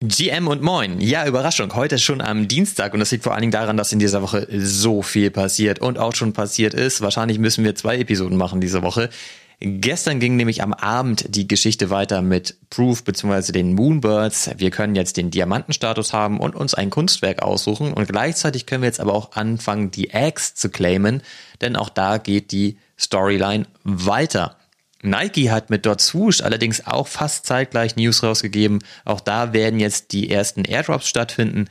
GM und Moin. Ja, Überraschung. Heute ist schon am Dienstag und das liegt vor allen Dingen daran, dass in dieser Woche so viel passiert und auch schon passiert ist. Wahrscheinlich müssen wir zwei Episoden machen diese Woche. Gestern ging nämlich am Abend die Geschichte weiter mit Proof bzw. den Moonbirds. Wir können jetzt den Diamantenstatus haben und uns ein Kunstwerk aussuchen und gleichzeitig können wir jetzt aber auch anfangen, die Eggs zu claimen, denn auch da geht die Storyline weiter. Nike hat mit Dot Swoosh allerdings auch fast zeitgleich News rausgegeben. Auch da werden jetzt die ersten Airdrops stattfinden.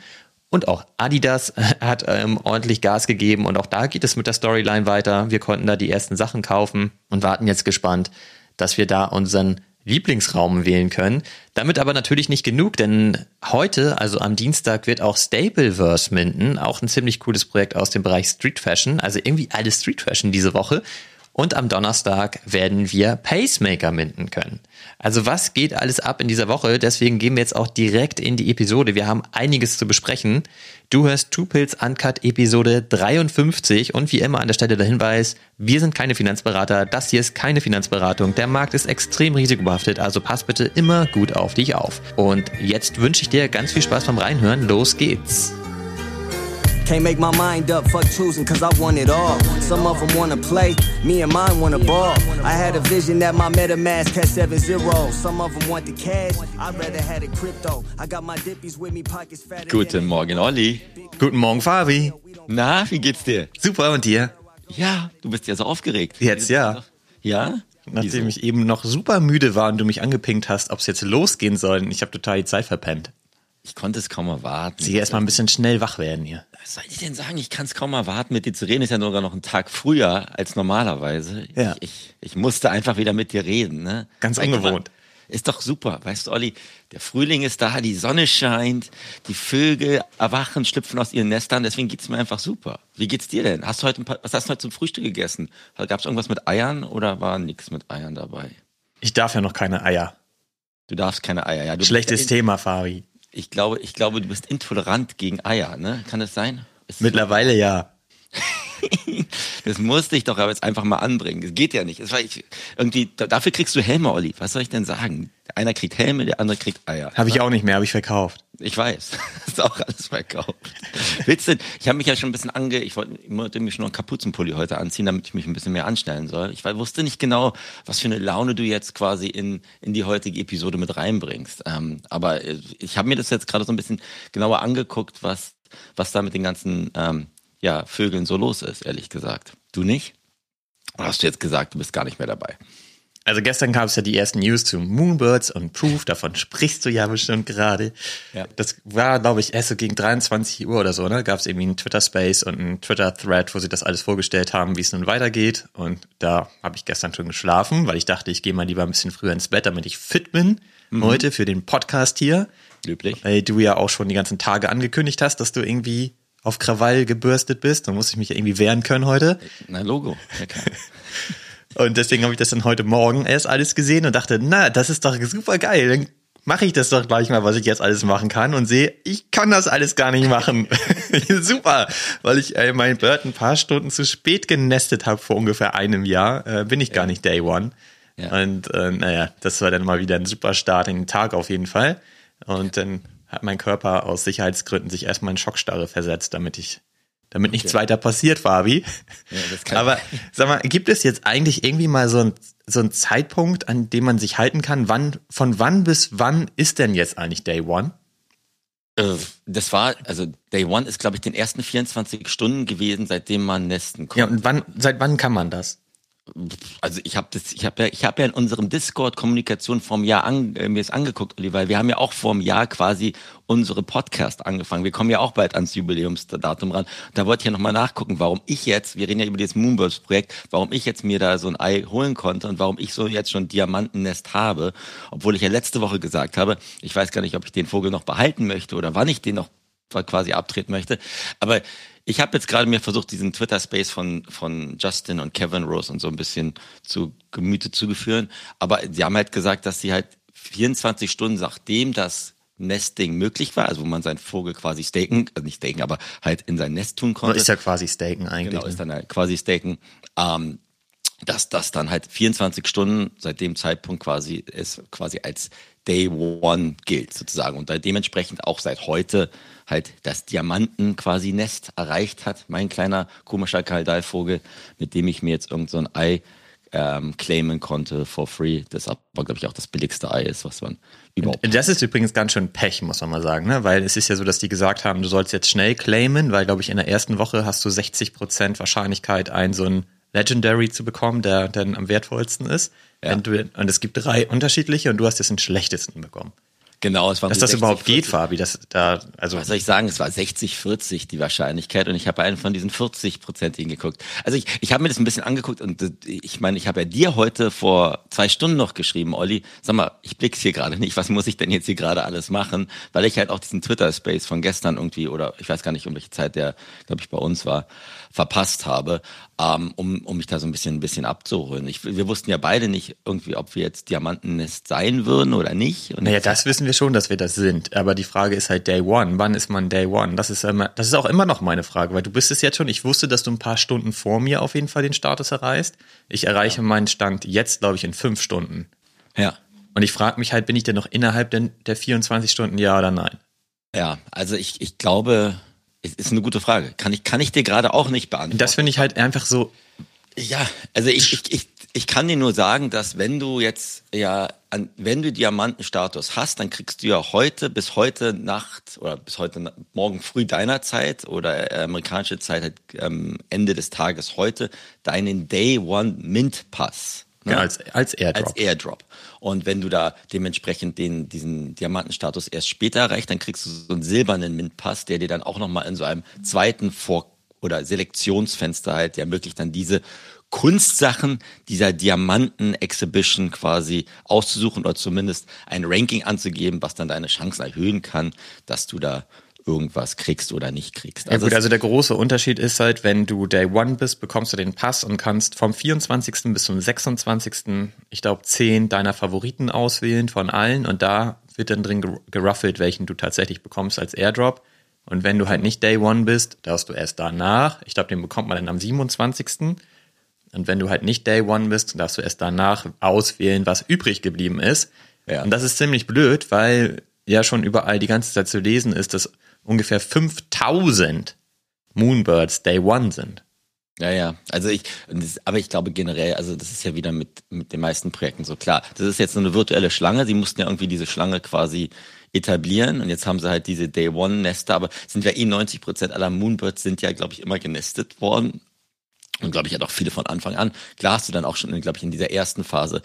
Und auch Adidas hat ähm, ordentlich Gas gegeben und auch da geht es mit der Storyline weiter. Wir konnten da die ersten Sachen kaufen und warten jetzt gespannt, dass wir da unseren Lieblingsraum wählen können. Damit aber natürlich nicht genug, denn heute, also am Dienstag, wird auch Stapleverse minden, auch ein ziemlich cooles Projekt aus dem Bereich Street Fashion, also irgendwie alles Street Fashion diese Woche. Und am Donnerstag werden wir Pacemaker minden können. Also was geht alles ab in dieser Woche? Deswegen gehen wir jetzt auch direkt in die Episode. Wir haben einiges zu besprechen. Du hörst Two Pills Uncut Episode 53 und wie immer an der Stelle der Hinweis, wir sind keine Finanzberater, das hier ist keine Finanzberatung. Der Markt ist extrem risikobehaftet, also pass bitte immer gut auf dich auf. Und jetzt wünsche ich dir ganz viel Spaß beim Reinhören. Los geht's. Can't make my mind up, fuck choosing, cause I want it all. Some of them wanna play, me and mine wanna ball. I had a vision that my MetaMask had 7 0. Some of them want the cash, I'd rather had a crypto. I got my dippies with me, pockets fat. Guten Morgen, Olli. Guten Morgen, Fabi. Na, wie geht's dir? Super, und dir? Ja, du bist ja so aufgeregt. Jetzt ja. Ja? Nachdem Wieso? ich eben noch super müde war und du mich angepinkt hast, ob es jetzt losgehen soll. Ich habe total die Zeit verpennt. Ich konnte es kaum erwarten. Sie erstmal ein bisschen schnell wach werden hier. Was soll ich denn sagen? Ich kann es kaum erwarten, mit dir zu reden. Ist ja sogar noch ein Tag früher als normalerweise. Ja. Ich, ich, ich musste einfach wieder mit dir reden. Ne? Ganz ungewohnt. Ist doch super. Weißt du, Olli, der Frühling ist da, die Sonne scheint, die Vögel erwachen, schlüpfen aus ihren Nestern. Deswegen geht's mir einfach super. Wie geht's dir denn? Hast du heute paar, was hast du heute zum Frühstück gegessen? Gab es irgendwas mit Eiern oder war nichts mit Eiern dabei? Ich darf ja noch keine Eier. Du darfst keine Eier, ja. Du Schlechtes Thema, Fabi. Ich glaube, ich glaube, du bist intolerant gegen Eier, ne? Kann das sein? Ist Mittlerweile ja. das musste ich doch aber jetzt einfach mal anbringen. Das geht ja nicht. Das war ich, irgendwie, dafür kriegst du Helme, Olli. Was soll ich denn sagen? Einer kriegt Helme, der andere kriegt Eier. Habe ich auch nicht mehr, habe ich verkauft. Ich weiß. ist auch alles verkauft. Willst du, ich habe mich ja schon ein bisschen ange, ich wollte, ich wollte schon noch einen Kapuzenpulli heute anziehen, damit ich mich ein bisschen mehr anstellen soll. Ich wusste nicht genau, was für eine Laune du jetzt quasi in, in die heutige Episode mit reinbringst. Ähm, aber äh, ich habe mir das jetzt gerade so ein bisschen genauer angeguckt, was, was da mit den ganzen ähm, ja, Vögeln so los ist, ehrlich gesagt. Du nicht? Oder hast du jetzt gesagt, du bist gar nicht mehr dabei? Also gestern gab es ja die ersten News zu Moonbirds und Proof, davon sprichst du ja bestimmt gerade. Ja. Das war, glaube ich, erst so gegen 23 Uhr oder so, ne? Gab es irgendwie einen Twitter-Space und einen Twitter-Thread, wo sie das alles vorgestellt haben, wie es nun weitergeht. Und da habe ich gestern schon geschlafen, weil ich dachte, ich gehe mal lieber ein bisschen früher ins Bett, damit ich fit bin mhm. heute für den Podcast hier. Löblich. Weil du ja auch schon die ganzen Tage angekündigt hast, dass du irgendwie auf Krawall gebürstet bist. Da muss ich mich ja irgendwie wehren können heute. Na, Logo. Ja. Und deswegen habe ich das dann heute Morgen erst alles gesehen und dachte, na, das ist doch super geil. Dann mache ich das doch gleich mal, was ich jetzt alles machen kann und sehe, ich kann das alles gar nicht machen. super, weil ich äh, mein Bird ein paar Stunden zu spät genestet habe vor ungefähr einem Jahr, äh, bin ich gar nicht Day One. Ja. Und äh, naja, das war dann mal wieder ein super Start in den Tag auf jeden Fall. Und dann hat mein Körper aus Sicherheitsgründen sich erstmal in Schockstarre versetzt, damit ich damit nichts okay. weiter passiert, Fabi. Ja, Aber sag mal, gibt es jetzt eigentlich irgendwie mal so ein so ein Zeitpunkt, an dem man sich halten kann? Wann, von wann bis wann ist denn jetzt eigentlich Day One? Äh, das war, also Day One ist, glaube ich, den ersten 24 Stunden gewesen, seitdem man nesten konnte. Ja, und wann, seit wann kann man das? Also ich habe das, ich habe ja, ich habe ja in unserem Discord Kommunikation vom Jahr an, äh, mir es angeguckt, Olli, weil wir haben ja auch vor einem Jahr quasi unsere Podcast angefangen. Wir kommen ja auch bald ans Jubiläumsdatum ran. Da wollte ich ja nochmal nachgucken, warum ich jetzt, wir reden ja über dieses Moonbirds Projekt, warum ich jetzt mir da so ein Ei holen konnte und warum ich so jetzt schon Diamantennest habe, obwohl ich ja letzte Woche gesagt habe, ich weiß gar nicht, ob ich den Vogel noch behalten möchte oder wann ich den noch quasi abtreten möchte, aber ich habe jetzt gerade mir versucht, diesen Twitter-Space von, von Justin und Kevin Rose und so ein bisschen zu Gemüte zu führen. Aber sie haben halt gesagt, dass sie halt 24 Stunden, nachdem das Nesting möglich war, also wo man seinen Vogel quasi staken, also nicht staken, aber halt in sein Nest tun konnte. Ist ja quasi staken eigentlich. Genau, ist dann halt quasi staken. Ähm, dass das dann halt 24 Stunden seit dem Zeitpunkt quasi es quasi als Day One gilt sozusagen und dementsprechend auch seit heute halt das Diamanten quasi Nest erreicht hat. Mein kleiner komischer Kaldalvogel, mit dem ich mir jetzt irgend so ein Ei ähm, claimen konnte for free. Das aber, glaube ich, auch das billigste Ei ist, was man überhaupt. Das ist übrigens ganz schön Pech, muss man mal sagen, ne? weil es ist ja so, dass die gesagt haben, du sollst jetzt schnell claimen, weil, glaube ich, in der ersten Woche hast du 60 Prozent Wahrscheinlichkeit, ein so ein Legendary zu bekommen, der dann am wertvollsten ist. Ja. Du, und es gibt drei unterschiedliche und du hast jetzt den schlechtesten bekommen. Genau, es war Dass das 60, überhaupt 40. geht, Fabi, das da, also. Was soll ich sagen? Es war 60, 40 die Wahrscheinlichkeit und ich habe einen von diesen 40-prozentigen geguckt. Also ich, ich habe mir das ein bisschen angeguckt und ich meine, ich habe ja dir heute vor zwei Stunden noch geschrieben, Olli, sag mal, ich blick's hier gerade nicht, was muss ich denn jetzt hier gerade alles machen? Weil ich halt auch diesen Twitter-Space von gestern irgendwie oder ich weiß gar nicht, um welche Zeit der, glaube ich, bei uns war, verpasst habe, ähm, um, um mich da so ein bisschen, ein bisschen abzuholen. Ich, wir wussten ja beide nicht irgendwie, ob wir jetzt Diamantennest sein würden oder nicht. Und naja, das wissen wir schon, dass wir das sind. Aber die Frage ist halt Day One. Wann ist man Day One? Das ist immer, das ist auch immer noch meine Frage, weil du bist es jetzt schon. Ich wusste, dass du ein paar Stunden vor mir auf jeden Fall den Status erreichst. Ich erreiche ja. meinen Stand jetzt, glaube ich, in fünf Stunden. Ja. Und ich frage mich halt, bin ich denn noch innerhalb der, der 24 Stunden, ja oder nein? Ja, also ich, ich glaube, ist eine gute Frage. Kann ich, kann ich dir gerade auch nicht beantworten. Das finde ich halt einfach so. Ja, also ich, ich, ich, ich kann dir nur sagen, dass wenn du jetzt, ja, an, wenn du Diamantenstatus hast, dann kriegst du ja heute bis heute Nacht oder bis heute morgen früh deiner Zeit oder äh, amerikanische Zeit halt, ähm, Ende des Tages heute deinen Day One Mint Pass. Ne? Ja, als, als Airdrop. Als Airdrop. Und wenn du da dementsprechend den, diesen Diamantenstatus erst später erreicht, dann kriegst du so einen silbernen Mint-Pass, der dir dann auch nochmal in so einem zweiten Vor- oder Selektionsfenster halt, der ermöglicht dann diese Kunstsachen dieser Diamanten-Exhibition quasi auszusuchen oder zumindest ein Ranking anzugeben, was dann deine Chancen erhöhen kann, dass du da irgendwas kriegst oder nicht kriegst. Also ja gut, also der große Unterschied ist halt, wenn du Day One bist, bekommst du den Pass und kannst vom 24. bis zum 26. ich glaube 10 deiner Favoriten auswählen von allen und da wird dann drin geruffelt, welchen du tatsächlich bekommst als Airdrop. Und wenn du halt nicht Day One bist, darfst du erst danach, ich glaube, den bekommt man dann am 27. Und wenn du halt nicht Day One bist, darfst du erst danach auswählen, was übrig geblieben ist. Ja. Und das ist ziemlich blöd, weil ja schon überall die ganze Zeit zu lesen ist, dass ungefähr 5000 Moonbirds Day One sind. Ja, ja. Also ich, aber ich glaube generell, also das ist ja wieder mit, mit den meisten Projekten so klar. Das ist jetzt so eine virtuelle Schlange. Sie mussten ja irgendwie diese Schlange quasi etablieren und jetzt haben sie halt diese Day One Nester, aber sind ja eh 90 Prozent aller Moonbirds sind ja, glaube ich, immer genestet worden. Und glaube ich, hat auch viele von Anfang an. Klar hast du dann auch schon, glaube ich, in dieser ersten Phase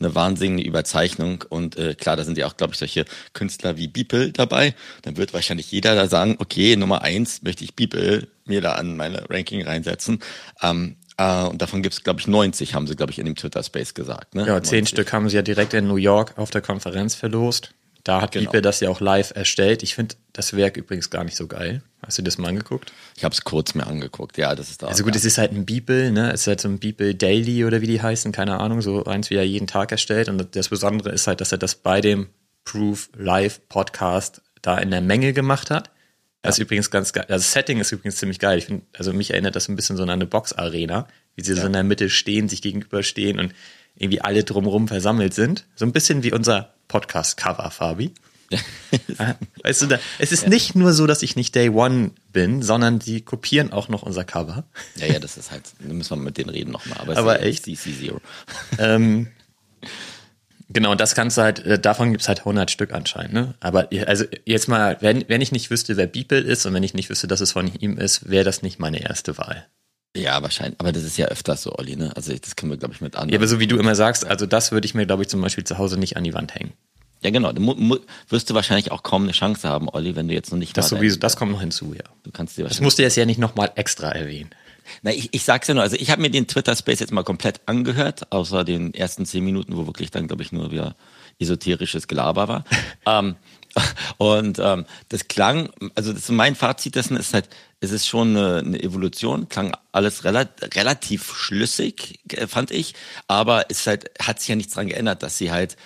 eine wahnsinnige Überzeichnung. Und äh, klar, da sind ja auch, glaube ich, solche Künstler wie Beeple dabei. Dann wird wahrscheinlich jeder da sagen, okay, Nummer eins möchte ich Beeple mir da an meine Ranking reinsetzen. Ähm, äh, und davon gibt es, glaube ich, 90, haben sie, glaube ich, in dem Twitter-Space gesagt. Ne? Ja, zehn Stück haben sie ja direkt in New York auf der Konferenz verlost. Da hat genau. Beeple das ja auch live erstellt. Ich finde das Werk übrigens gar nicht so geil. Hast du das mal angeguckt? Ich habe es kurz mir angeguckt, ja, das ist da. Also gut, es ist halt ein Beeple, ne? Es ist halt so ein Beeple Daily oder wie die heißen, keine Ahnung, so eins, wie er jeden Tag erstellt. Und das Besondere ist halt, dass er das bei dem Proof Live Podcast da in der Menge gemacht hat. Das ja. ist übrigens ganz geil. Das Setting ist übrigens ziemlich geil. Ich finde, also mich erinnert das ein bisschen so an eine Box-Arena, wie sie ja. so in der Mitte stehen, sich gegenüberstehen und irgendwie alle drumherum versammelt sind. So ein bisschen wie unser Podcast-Cover, Fabi. weißt du, es ist ja. nicht nur so, dass ich nicht Day One bin, sondern die kopieren auch noch unser Cover. Ja, ja, das ist halt, da müssen wir mit denen reden nochmal. Aber, aber echt? CC Zero. Ähm, genau, das kannst du halt, äh, davon gibt es halt 100 Stück anscheinend, ne? Aber also jetzt mal, wenn, wenn ich nicht wüsste, wer Beeple ist und wenn ich nicht wüsste, dass es von ihm ist, wäre das nicht meine erste Wahl. Ja, wahrscheinlich. Aber das ist ja öfters so, Olli, ne? Also das können wir, glaube ich, mit anderen. Ja, aber so wie du immer sagst, also das würde ich mir, glaube ich, zum Beispiel zu Hause nicht an die Wand hängen. Ja, genau. Du wirst du wahrscheinlich auch kaum eine Chance haben, Olli, wenn du jetzt noch nicht Das sowieso, das kommt noch hinzu, ja. Du kannst dir das musst du jetzt ja nicht nochmal extra erwähnen. Na, ich, ich sag's ja nur, also ich habe mir den Twitter-Space jetzt mal komplett angehört, außer den ersten zehn Minuten, wo wirklich dann, glaube ich, nur wieder esoterisches Gelaber war. ähm, und ähm, das klang, also das, mein Fazit dessen ist halt, es ist schon eine, eine Evolution, klang alles rela relativ schlüssig, äh, fand ich, aber es halt, hat sich ja nichts dran geändert, dass sie halt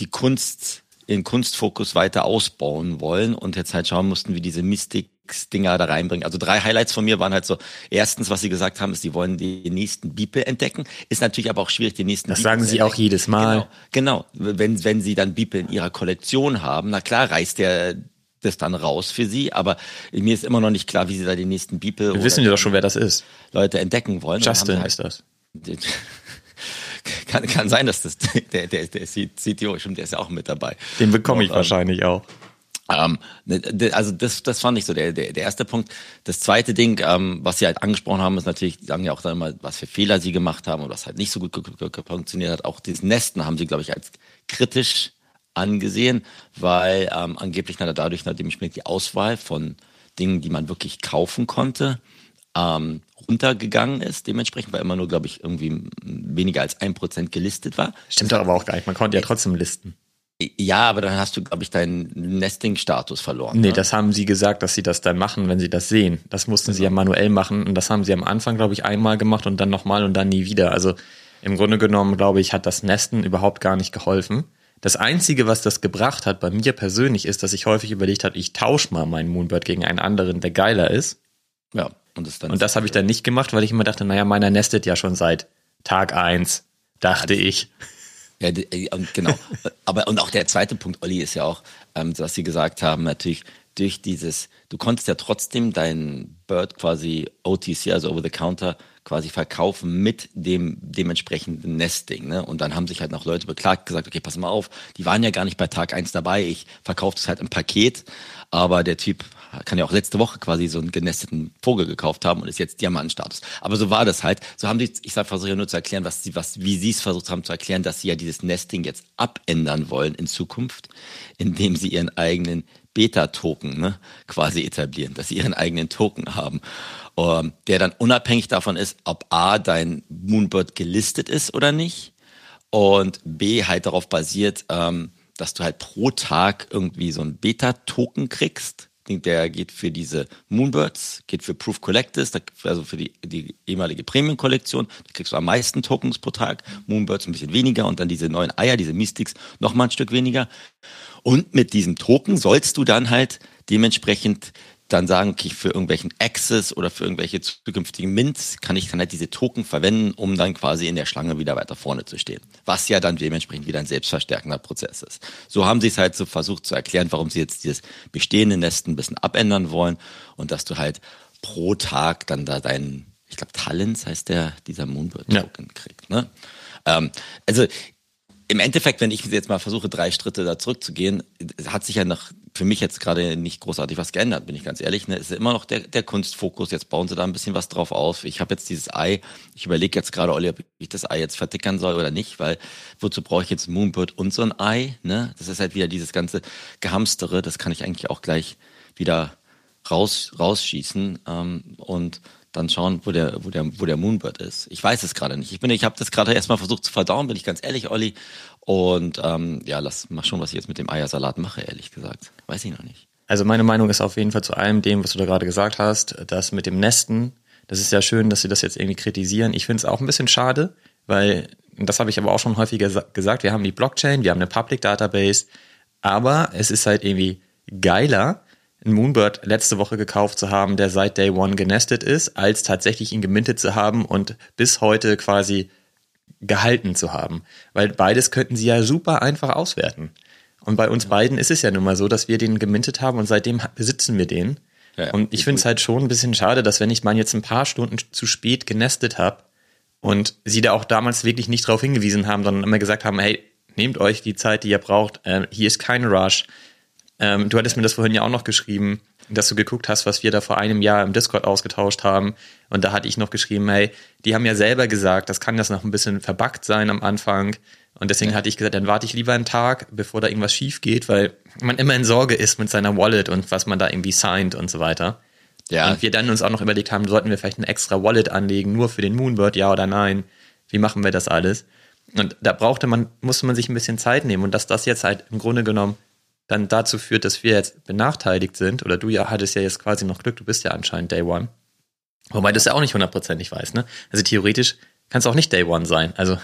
die Kunst, den Kunstfokus weiter ausbauen wollen und jetzt halt schauen mussten, wie diese Mystik Mystic-Dinger da reinbringen. Also drei Highlights von mir waren halt so, erstens, was sie gesagt haben, ist, sie wollen den nächsten Beeple entdecken. Ist natürlich aber auch schwierig, den nächsten Das Beeple sagen sie entdecken. auch jedes Mal. Genau, genau. Wenn, wenn sie dann Beeple in ihrer Kollektion haben, na klar reißt der das dann raus für sie, aber mir ist immer noch nicht klar, wie sie da den nächsten Beeple Wir wissen ja doch schon, wer das ist. Leute entdecken wollen. Justin halt, ist das. Kann, kann sein, dass das der, der, der CTO, stimmt, der ist ja auch mit dabei. Den bekomme ich Und, ähm, wahrscheinlich auch. Ähm, ne, also das, das fand ich so der, der, der erste Punkt. Das zweite Ding, ähm, was sie halt angesprochen haben, ist natürlich, die sagen ja auch dann immer, was für Fehler sie gemacht haben und was halt nicht so gut funktioniert hat. Auch dieses Nesten haben sie, glaube ich, als kritisch angesehen, weil ähm, angeblich dadurch nachdem ich mir die Auswahl von Dingen, die man wirklich kaufen konnte, ähm, runtergegangen ist. Dementsprechend, weil immer nur, glaube ich, irgendwie weniger als ein Prozent gelistet war. Stimmt doch aber auch gar nicht. Man konnte ja trotzdem listen. Ja, aber dann hast du, glaube ich, deinen Nesting-Status verloren. Nee, ne? das haben sie gesagt, dass sie das dann machen, wenn sie das sehen. Das mussten genau. sie ja genau. manuell machen und das haben sie am Anfang, glaube ich, einmal gemacht und dann nochmal und dann nie wieder. Also im Grunde genommen, glaube ich, hat das Nesten überhaupt gar nicht geholfen. Das Einzige, was das gebracht hat bei mir persönlich, ist, dass ich häufig überlegt habe, ich tausche mal meinen Moonbird gegen einen anderen, der geiler ist. Ja. Und das, und das habe ich dann nicht gemacht, weil ich immer dachte, naja, meiner nestet ja schon seit Tag eins, dachte ich. Ja, äh, und genau. Aber und auch der zweite Punkt, Olli, ist ja auch, ähm, was Sie gesagt haben, natürlich durch dieses, du konntest ja trotzdem dein Bird quasi OTC, also over the counter, quasi verkaufen mit dem dementsprechenden Nesting. Ne? Und dann haben sich halt noch Leute beklagt, gesagt, okay, pass mal auf, die waren ja gar nicht bei Tag eins dabei, ich verkaufe es halt im Paket, aber der Typ kann ja auch letzte Woche quasi so einen genesteten Vogel gekauft haben und ist jetzt Diamantstatus. Aber so war das halt. So haben sie, ich versuche nur zu erklären, was sie, was, wie sie es versucht haben zu erklären, dass sie ja dieses Nesting jetzt abändern wollen in Zukunft, indem sie ihren eigenen Beta-Token ne, quasi etablieren, dass sie ihren eigenen Token haben, ähm, der dann unabhängig davon ist, ob A, dein Moonbird gelistet ist oder nicht und B, halt darauf basiert, ähm, dass du halt pro Tag irgendwie so einen Beta-Token kriegst. Der geht für diese Moonbirds, geht für Proof Collectors, also für die, die ehemalige Premium-Kollektion. Da kriegst du am meisten Tokens pro Tag, Moonbirds ein bisschen weniger und dann diese neuen Eier, diese Mystics, noch mal ein Stück weniger. Und mit diesem Token sollst du dann halt dementsprechend dann sagen, okay, für irgendwelchen Access oder für irgendwelche zukünftigen Mints kann ich dann halt diese Token verwenden, um dann quasi in der Schlange wieder weiter vorne zu stehen. Was ja dann dementsprechend wieder ein selbstverstärkender Prozess ist. So haben sie es halt so versucht zu erklären, warum sie jetzt dieses bestehende Nesten ein bisschen abändern wollen und dass du halt pro Tag dann da deinen, ich glaube, Talents heißt der, dieser Moonbird-Token ja. kriegt. Ne? Ähm, also im Endeffekt, wenn ich jetzt mal versuche, drei Schritte da zurückzugehen, hat sich ja noch für mich jetzt gerade nicht großartig was geändert, bin ich ganz ehrlich. Ne? Es ist immer noch der, der Kunstfokus. Jetzt bauen sie da ein bisschen was drauf auf. Ich habe jetzt dieses Ei. Ich überlege jetzt gerade, Olli, ob ich das Ei jetzt vertickern soll oder nicht, weil wozu brauche ich jetzt Moonbird und so ein Ei? Ne? Das ist halt wieder dieses ganze Gehamstere. Das kann ich eigentlich auch gleich wieder raus, rausschießen. Ähm, und dann schauen, wo der, wo der, wo der Moonbird ist. Ich weiß es gerade nicht. Ich bin, ich habe das gerade erstmal versucht zu verdauen, bin ich ganz ehrlich, Olli. Und ähm, ja, lass mal schon, was ich jetzt mit dem Eiersalat mache, ehrlich gesagt. Weiß ich noch nicht. Also meine Meinung ist auf jeden Fall zu allem dem, was du da gerade gesagt hast, das mit dem Nesten. Das ist ja schön, dass sie das jetzt irgendwie kritisieren. Ich finde es auch ein bisschen schade, weil, das habe ich aber auch schon häufiger gesagt, wir haben die Blockchain, wir haben eine Public Database, aber es ist halt irgendwie geiler, einen Moonbird letzte Woche gekauft zu haben, der seit Day One genestet ist, als tatsächlich ihn gemintet zu haben und bis heute quasi gehalten zu haben. Weil beides könnten sie ja super einfach auswerten. Und bei uns beiden ist es ja nun mal so, dass wir den gemintet haben und seitdem besitzen wir den. Ja, ja. Und ich finde es halt schon ein bisschen schade, dass wenn ich mal jetzt ein paar Stunden zu spät genestet habe und sie da auch damals wirklich nicht drauf hingewiesen haben, sondern immer gesagt haben, hey, nehmt euch die Zeit, die ihr braucht, äh, hier ist kein Rush, ähm, du hattest mir das vorhin ja auch noch geschrieben, dass du geguckt hast, was wir da vor einem Jahr im Discord ausgetauscht haben. Und da hatte ich noch geschrieben, hey, die haben ja selber gesagt, das kann das noch ein bisschen verbuggt sein am Anfang. Und deswegen ja. hatte ich gesagt, dann warte ich lieber einen Tag, bevor da irgendwas schief geht, weil man immer in Sorge ist mit seiner Wallet und was man da irgendwie signed und so weiter. Ja. Und wir dann uns auch noch überlegt haben, sollten wir vielleicht eine extra Wallet anlegen, nur für den Moonbird, ja oder nein? Wie machen wir das alles? Und da brauchte man, musste man sich ein bisschen Zeit nehmen. Und dass das jetzt halt im Grunde genommen dann dazu führt, dass wir jetzt benachteiligt sind, oder du ja hattest ja jetzt quasi noch Glück, du bist ja anscheinend Day One. Wobei du es ja auch nicht hundertprozentig weißt, ne? Also theoretisch kann es auch nicht Day One sein. Also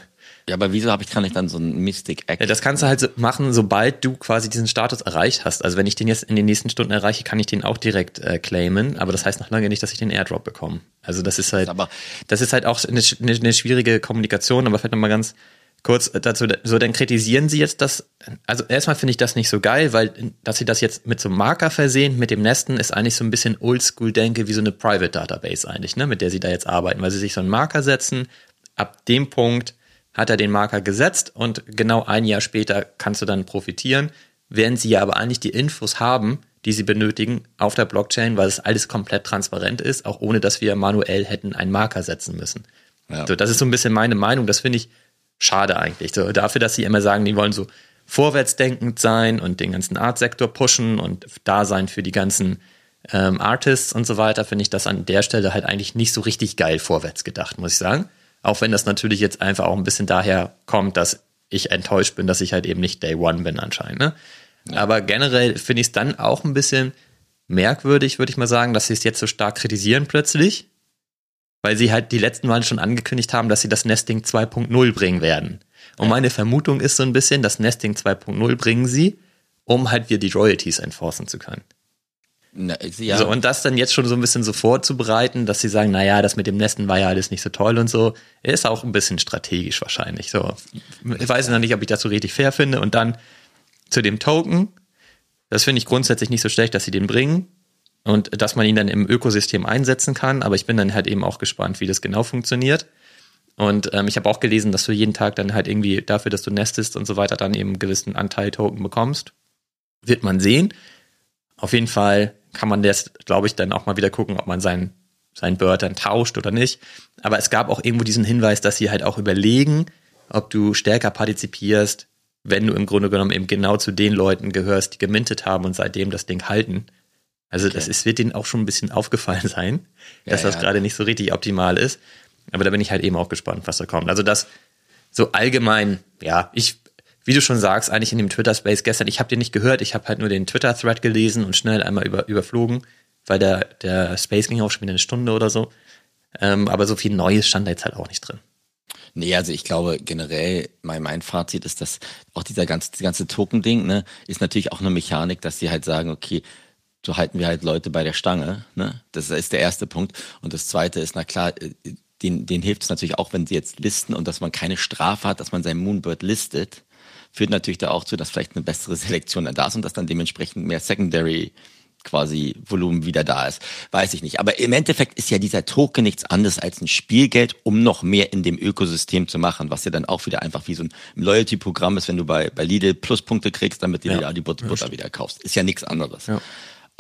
Ja, aber wieso habe ich kann ich dann so ein Mystic Act? Ja, das kannst du halt so machen, sobald du quasi diesen Status erreicht hast. Also wenn ich den jetzt in den nächsten Stunden erreiche, kann ich den auch direkt äh, claimen, aber das heißt noch lange nicht, dass ich den Airdrop bekomme. Also das ist halt, aber das ist halt auch eine, eine, eine schwierige Kommunikation, aber vielleicht nochmal ganz kurz dazu, so dann kritisieren sie jetzt das, also erstmal finde ich das nicht so geil, weil, dass sie das jetzt mit so einem Marker versehen, mit dem Nesten, ist eigentlich so ein bisschen oldschool-denke, wie so eine Private Database eigentlich, ne, mit der sie da jetzt arbeiten, weil sie sich so einen Marker setzen, ab dem Punkt hat er den Marker gesetzt und genau ein Jahr später kannst du dann profitieren, während sie ja aber eigentlich die Infos haben, die sie benötigen auf der Blockchain, weil es alles komplett transparent ist, auch ohne dass wir manuell hätten einen Marker setzen müssen. Ja. So, das ist so ein bisschen meine Meinung. Das finde ich schade eigentlich. So, dafür, dass sie immer sagen, die wollen so vorwärtsdenkend sein und den ganzen Art-Sektor pushen und da sein für die ganzen ähm, Artists und so weiter, finde ich das an der Stelle halt eigentlich nicht so richtig geil vorwärts gedacht, muss ich sagen. Auch wenn das natürlich jetzt einfach auch ein bisschen daher kommt, dass ich enttäuscht bin, dass ich halt eben nicht Day One bin anscheinend. Ne? Ja. Aber generell finde ich es dann auch ein bisschen merkwürdig, würde ich mal sagen, dass sie es jetzt so stark kritisieren plötzlich, weil sie halt die letzten Mal schon angekündigt haben, dass sie das Nesting 2.0 bringen werden. Und ja. meine Vermutung ist so ein bisschen, das Nesting 2.0 bringen sie, um halt wieder die Royalties enforcen zu können. Na, ja. so, und das dann jetzt schon so ein bisschen so vorzubereiten, dass sie sagen, naja, das mit dem Nesten war ja alles nicht so toll und so, ist auch ein bisschen strategisch wahrscheinlich. So, ich weiß noch nicht, ob ich das so richtig fair finde. Und dann zu dem Token, das finde ich grundsätzlich nicht so schlecht, dass sie den bringen und dass man ihn dann im Ökosystem einsetzen kann. Aber ich bin dann halt eben auch gespannt, wie das genau funktioniert. Und ähm, ich habe auch gelesen, dass du jeden Tag dann halt irgendwie dafür, dass du nestest und so weiter, dann eben einen gewissen Anteil Token bekommst. Wird man sehen. Auf jeden Fall kann man das, glaube ich, dann auch mal wieder gucken, ob man sein, sein Bird dann tauscht oder nicht. Aber es gab auch irgendwo diesen Hinweis, dass sie halt auch überlegen, ob du stärker partizipierst, wenn du im Grunde genommen eben genau zu den Leuten gehörst, die gemintet haben und seitdem das Ding halten. Also okay. das ist, wird denen auch schon ein bisschen aufgefallen sein, ja, dass das ja. gerade nicht so richtig optimal ist. Aber da bin ich halt eben auch gespannt, was da kommt. Also das so allgemein, ja, ich wie du schon sagst, eigentlich in dem Twitter-Space gestern, ich habe dir nicht gehört, ich habe halt nur den Twitter-Thread gelesen und schnell einmal über, überflogen, weil der, der Space ging auch schon wieder eine Stunde oder so. Ähm, aber so viel Neues stand da jetzt halt auch nicht drin. Nee, also ich glaube generell, mein, mein Fazit ist, dass auch dieser ganze, ganze Token-Ding, ne, ist natürlich auch eine Mechanik, dass sie halt sagen, okay, so halten wir halt Leute bei der Stange, ne? Das ist der erste Punkt. Und das zweite ist, na klar, äh, den, den hilft es natürlich auch, wenn sie jetzt listen und dass man keine Strafe hat, dass man sein Moonbird listet führt natürlich da auch zu, dass vielleicht eine bessere Selektion da ist und dass dann dementsprechend mehr Secondary quasi Volumen wieder da ist. Weiß ich nicht. Aber im Endeffekt ist ja dieser Token nichts anderes als ein Spielgeld, um noch mehr in dem Ökosystem zu machen, was ja dann auch wieder einfach wie so ein Loyalty-Programm ist, wenn du bei, bei Lidl Pluspunkte kriegst, damit du ja. dir die Butter, Butter wieder kaufst. Ist ja nichts anderes. Ja.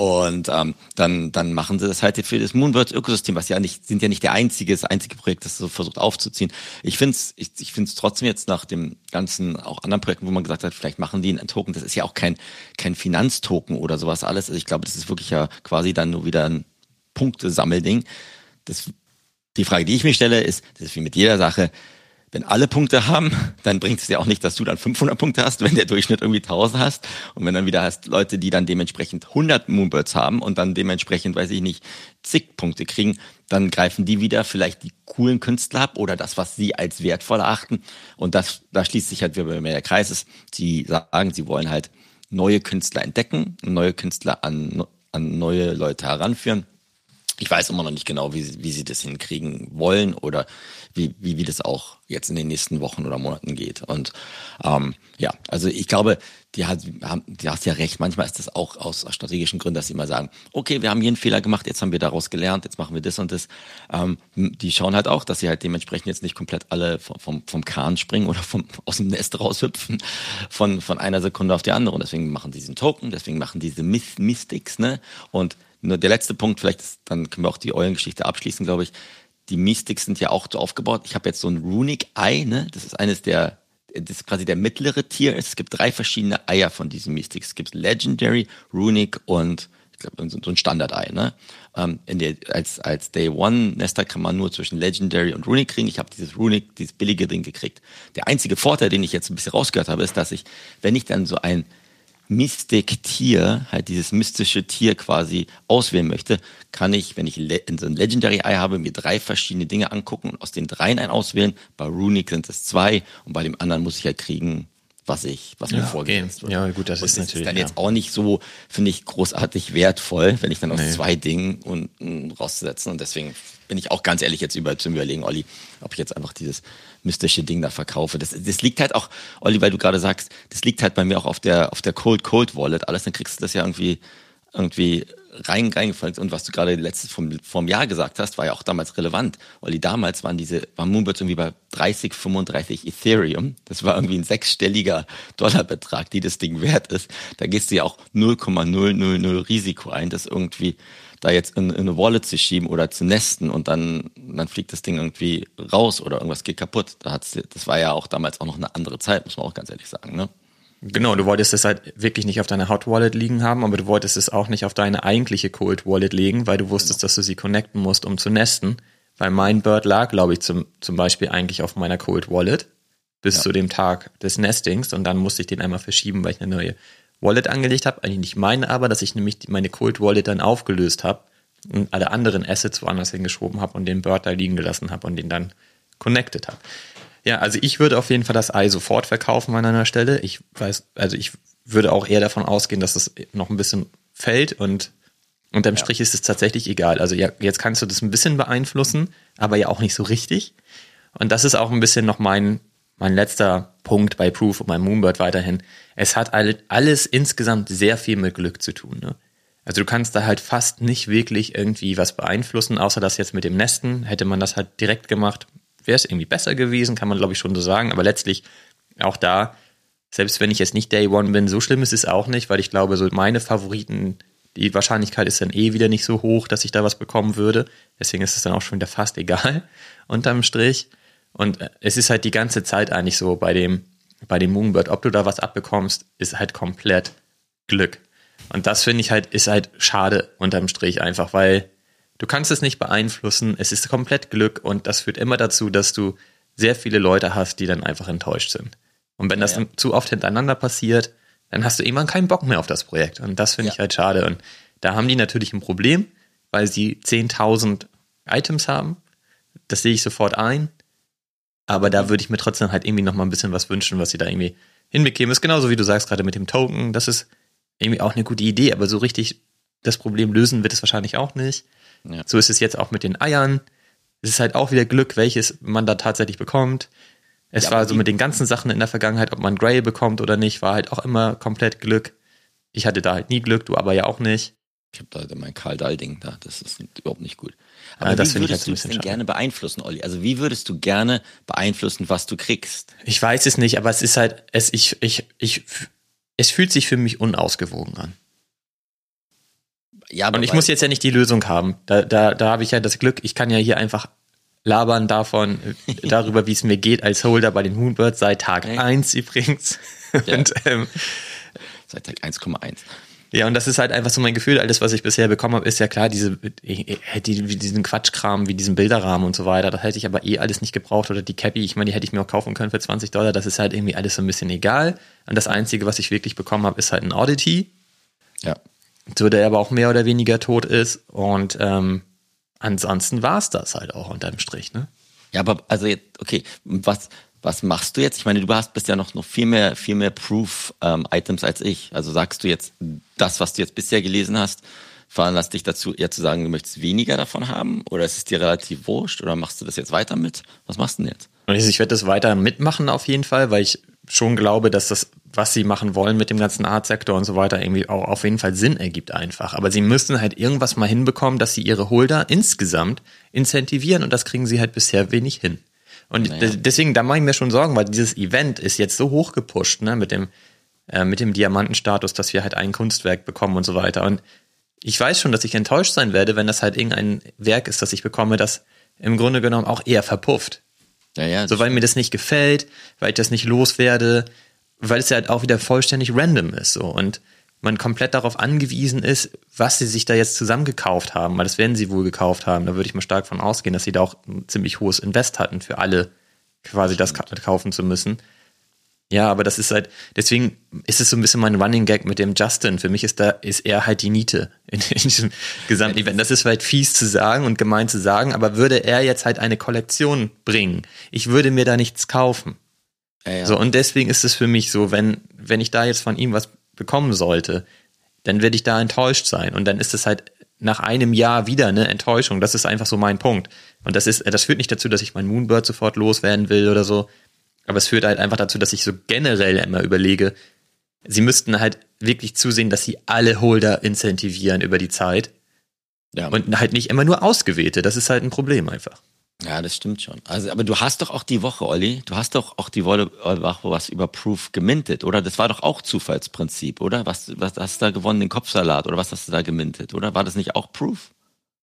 Und ähm, dann, dann machen sie das halt für das Moonbirds-Ökosystem, was ja nicht, sind ja nicht der einzige, das einzige Projekt, das so versucht aufzuziehen. Ich finde es ich, ich find's trotzdem jetzt nach dem ganzen, auch anderen Projekten, wo man gesagt hat, vielleicht machen die einen Token, das ist ja auch kein, kein Finanztoken oder sowas alles. Also ich glaube, das ist wirklich ja quasi dann nur wieder ein Punktesammelding. Das, die Frage, die ich mir stelle, ist, das ist wie mit jeder Sache, wenn alle Punkte haben, dann bringt es ja auch nicht, dass du dann 500 Punkte hast, wenn der Durchschnitt irgendwie 1000 hast. Und wenn dann wieder hast Leute, die dann dementsprechend 100 Moonbirds haben und dann dementsprechend, weiß ich nicht, zig Punkte kriegen, dann greifen die wieder vielleicht die coolen Künstler ab oder das, was sie als wertvoll erachten. Und das, da schließt sich halt wieder mehr der Kreis ist. Sie sagen, sie wollen halt neue Künstler entdecken, neue Künstler an, an neue Leute heranführen. Ich weiß immer noch nicht genau, wie, wie sie das hinkriegen wollen oder wie, wie, wie das auch jetzt in den nächsten Wochen oder Monaten geht. Und ähm, ja, also ich glaube, die hat, die hast ja recht. Manchmal ist das auch aus strategischen Gründen, dass sie immer sagen, okay, wir haben hier einen Fehler gemacht, jetzt haben wir daraus gelernt, jetzt machen wir das und das. Ähm, die schauen halt auch, dass sie halt dementsprechend jetzt nicht komplett alle vom, vom, vom Kahn springen oder vom, aus dem Nest raushüpfen von, von einer Sekunde auf die andere. Und deswegen machen sie diesen Token, deswegen machen diese Mystics, ne? Und nur der letzte Punkt, vielleicht, dann können wir auch die Eulengeschichte abschließen, glaube ich die Mystics sind ja auch so aufgebaut. Ich habe jetzt so ein Runic Eye, ne? Das ist eines der, das ist quasi der mittlere Tier. Es gibt drei verschiedene Eier von diesen Mystics. Es gibt Legendary, Runic und ich glaube so ein Standard Ei, ne? Ähm, in der, als, als Day One Nester kann man nur zwischen Legendary und Runic kriegen. Ich habe dieses Runic, dieses billige Ding gekriegt. Der einzige Vorteil, den ich jetzt ein bisschen rausgehört habe, ist, dass ich, wenn ich dann so ein Mystic Tier, halt dieses mystische Tier quasi auswählen möchte, kann ich, wenn ich in so ein Legendary Eye habe, mir drei verschiedene Dinge angucken und aus den dreien einen auswählen. Bei Runic sind es zwei und bei dem anderen muss ich halt kriegen, was ich, was ja, mir vorgesetzt okay. wird. Ja, gut, das und ist natürlich. ist dann ja. jetzt auch nicht so, finde ich, großartig wertvoll, wenn ich dann aus nee. zwei Dingen und, und raussetzen und deswegen bin ich auch ganz ehrlich jetzt über zum Überlegen, Olli, ob ich jetzt einfach dieses mystische Ding da verkaufe. Das, das liegt halt auch, Olli, weil du gerade sagst, das liegt halt bei mir auch auf der, auf der Cold Cold Wallet. Alles, dann kriegst du das ja irgendwie, irgendwie rein, reingefallen. Und was du gerade letztes vom, vom Jahr gesagt hast, war ja auch damals relevant. Olli, damals waren diese, waren Moonbirds irgendwie bei 30, 35 Ethereum. Das war irgendwie ein sechsstelliger Dollarbetrag, die das Ding wert ist. Da gehst du ja auch 0,000 Risiko ein, dass irgendwie da jetzt in, in, eine Wallet zu schieben oder zu nesten und dann, dann fliegt das Ding irgendwie raus oder irgendwas geht kaputt. Da hat's, das war ja auch damals auch noch eine andere Zeit, muss man auch ganz ehrlich sagen. Ne? Genau, du wolltest es halt wirklich nicht auf deiner Hot Wallet liegen haben, aber du wolltest es auch nicht auf deine eigentliche Cold Wallet legen, weil du wusstest, dass du sie connecten musst, um zu nesten. Weil mein Bird lag, glaube ich, zum, zum Beispiel eigentlich auf meiner Cold Wallet bis ja. zu dem Tag des Nestings und dann musste ich den einmal verschieben, weil ich eine neue Wallet angelegt habe. Eigentlich nicht meine, aber dass ich nämlich meine Cold Wallet dann aufgelöst habe und alle anderen Assets woanders hingeschoben habe und den Bird da liegen gelassen habe und den dann connected habe. Ja, also ich würde auf jeden Fall das Ei sofort verkaufen an einer Stelle. Ich weiß, also ich würde auch eher davon ausgehen, dass es noch ein bisschen fällt und unterm ja. Strich ist es tatsächlich egal. Also ja, jetzt kannst du das ein bisschen beeinflussen, aber ja auch nicht so richtig. Und das ist auch ein bisschen noch mein, mein letzter Punkt bei Proof und bei Moonbird weiterhin. Es hat alles insgesamt sehr viel mit Glück zu tun. Ne? Also du kannst da halt fast nicht wirklich irgendwie was beeinflussen, außer das jetzt mit dem Nesten. Hätte man das halt direkt gemacht, wäre es irgendwie besser gewesen, kann man glaube ich schon so sagen. Aber letztlich auch da, selbst wenn ich jetzt nicht Day One bin, so schlimm ist es auch nicht, weil ich glaube, so meine Favoriten, die Wahrscheinlichkeit ist dann eh wieder nicht so hoch, dass ich da was bekommen würde. Deswegen ist es dann auch schon wieder fast egal, unterm Strich. Und äh, es ist halt die ganze Zeit eigentlich so bei dem, bei dem Moonbird, ob du da was abbekommst, ist halt komplett Glück. Und das finde ich halt, ist halt schade unterm Strich einfach, weil du kannst es nicht beeinflussen, es ist komplett Glück und das führt immer dazu, dass du sehr viele Leute hast, die dann einfach enttäuscht sind. Und wenn das ja, ja. zu oft hintereinander passiert, dann hast du irgendwann keinen Bock mehr auf das Projekt. Und das finde ja. ich halt schade. Und da haben die natürlich ein Problem, weil sie 10.000 Items haben. Das sehe ich sofort ein. Aber da würde ich mir trotzdem halt irgendwie noch mal ein bisschen was wünschen, was sie da irgendwie hinbekämen. Ist genauso wie du sagst gerade mit dem Token. Das ist irgendwie auch eine gute Idee, aber so richtig das Problem lösen wird es wahrscheinlich auch nicht. Ja. So ist es jetzt auch mit den Eiern. Es ist halt auch wieder Glück, welches man da tatsächlich bekommt. Es ja, war so mit den ganzen Sachen in der Vergangenheit, ob man Grey bekommt oder nicht, war halt auch immer komplett Glück. Ich hatte da halt nie Glück, du aber ja auch nicht. Ich habe da mein Karl Dahl-Ding da, das ist überhaupt nicht gut. Aber das wie würdest ich halt du denn gerne beeinflussen, Olli? Also wie würdest du gerne beeinflussen, was du kriegst? Ich weiß es nicht, aber es ist halt, es, ich, ich, ich, es fühlt sich für mich unausgewogen an. Ja, aber und ich muss jetzt ja nicht die Lösung haben. Da, da, da habe ich ja das Glück, ich kann ja hier einfach labern davon, darüber, wie es mir geht als Holder bei den Moonbirds seit Tag okay. 1 übrigens. Ja. und, ähm, seit Tag 1,1. Ja, und das ist halt einfach so mein Gefühl. Alles, was ich bisher bekommen habe, ist ja klar, diese, hätte diesen Quatschkram wie diesen Bilderrahmen und so weiter. Das hätte ich aber eh alles nicht gebraucht. Oder die Cappy, ich meine, die hätte ich mir auch kaufen können für 20 Dollar. Das ist halt irgendwie alles so ein bisschen egal. Und das Einzige, was ich wirklich bekommen habe, ist halt ein Oddity. Ja. So, der aber auch mehr oder weniger tot ist. Und ähm, ansonsten war es das halt auch unterm Strich, ne? Ja, aber also jetzt, okay, was, was machst du jetzt? Ich meine, du hast bist ja noch, noch viel mehr, viel mehr Proof-Items ähm, als ich. Also sagst du jetzt, das, was du jetzt bisher gelesen hast, veranlasst dich dazu, eher zu sagen, du möchtest weniger davon haben? Oder ist es dir relativ wurscht? Oder machst du das jetzt weiter mit? Was machst du denn jetzt? Ich werde das weiter mitmachen auf jeden Fall, weil ich schon glaube, dass das, was sie machen wollen mit dem ganzen Art-Sektor und so weiter, irgendwie auch auf jeden Fall Sinn ergibt einfach. Aber sie müssen halt irgendwas mal hinbekommen, dass sie ihre Holder insgesamt incentivieren und das kriegen sie halt bisher wenig hin. Und naja. deswegen, da mache ich mir schon Sorgen, weil dieses Event ist jetzt so hoch gepusht, ne, mit dem, äh, mit dem Diamantenstatus, dass wir halt ein Kunstwerk bekommen und so weiter. Und ich weiß schon, dass ich enttäuscht sein werde, wenn das halt irgendein Werk ist, das ich bekomme, das im Grunde genommen auch eher verpufft. Ja, ja, so, weil mir das nicht gefällt, weil ich das nicht loswerde, weil es ja halt auch wieder vollständig random ist, so. Und man komplett darauf angewiesen ist, was sie sich da jetzt zusammengekauft haben, weil das werden sie wohl gekauft haben. Da würde ich mal stark von ausgehen, dass sie da auch ein ziemlich hohes Invest hatten für alle, quasi das kaufen zu müssen. Ja, aber das ist halt, deswegen ist es so ein bisschen mein Running Gag mit dem Justin. Für mich ist da, ist er halt die Niete in, in diesem gesamten Event. Das ist halt fies zu sagen und gemein zu sagen, aber würde er jetzt halt eine Kollektion bringen, ich würde mir da nichts kaufen. Ja, ja. So, und deswegen ist es für mich so, wenn, wenn ich da jetzt von ihm was bekommen sollte, dann werde ich da enttäuscht sein. Und dann ist es halt nach einem Jahr wieder eine Enttäuschung. Das ist einfach so mein Punkt. Und das ist, das führt nicht dazu, dass ich mein Moonbird sofort loswerden will oder so. Aber es führt halt einfach dazu, dass ich so generell immer überlege, sie müssten halt wirklich zusehen, dass sie alle Holder incentivieren über die Zeit. Ja. Und halt nicht immer nur ausgewählte. Das ist halt ein Problem einfach. Ja, das stimmt schon. Also, aber du hast doch auch die Woche, Olli, du hast doch auch die Woche was über Proof gemintet, oder? Das war doch auch Zufallsprinzip, oder? Was, was hast du da gewonnen, den Kopfsalat, oder was hast du da gemintet, oder? War das nicht auch Proof?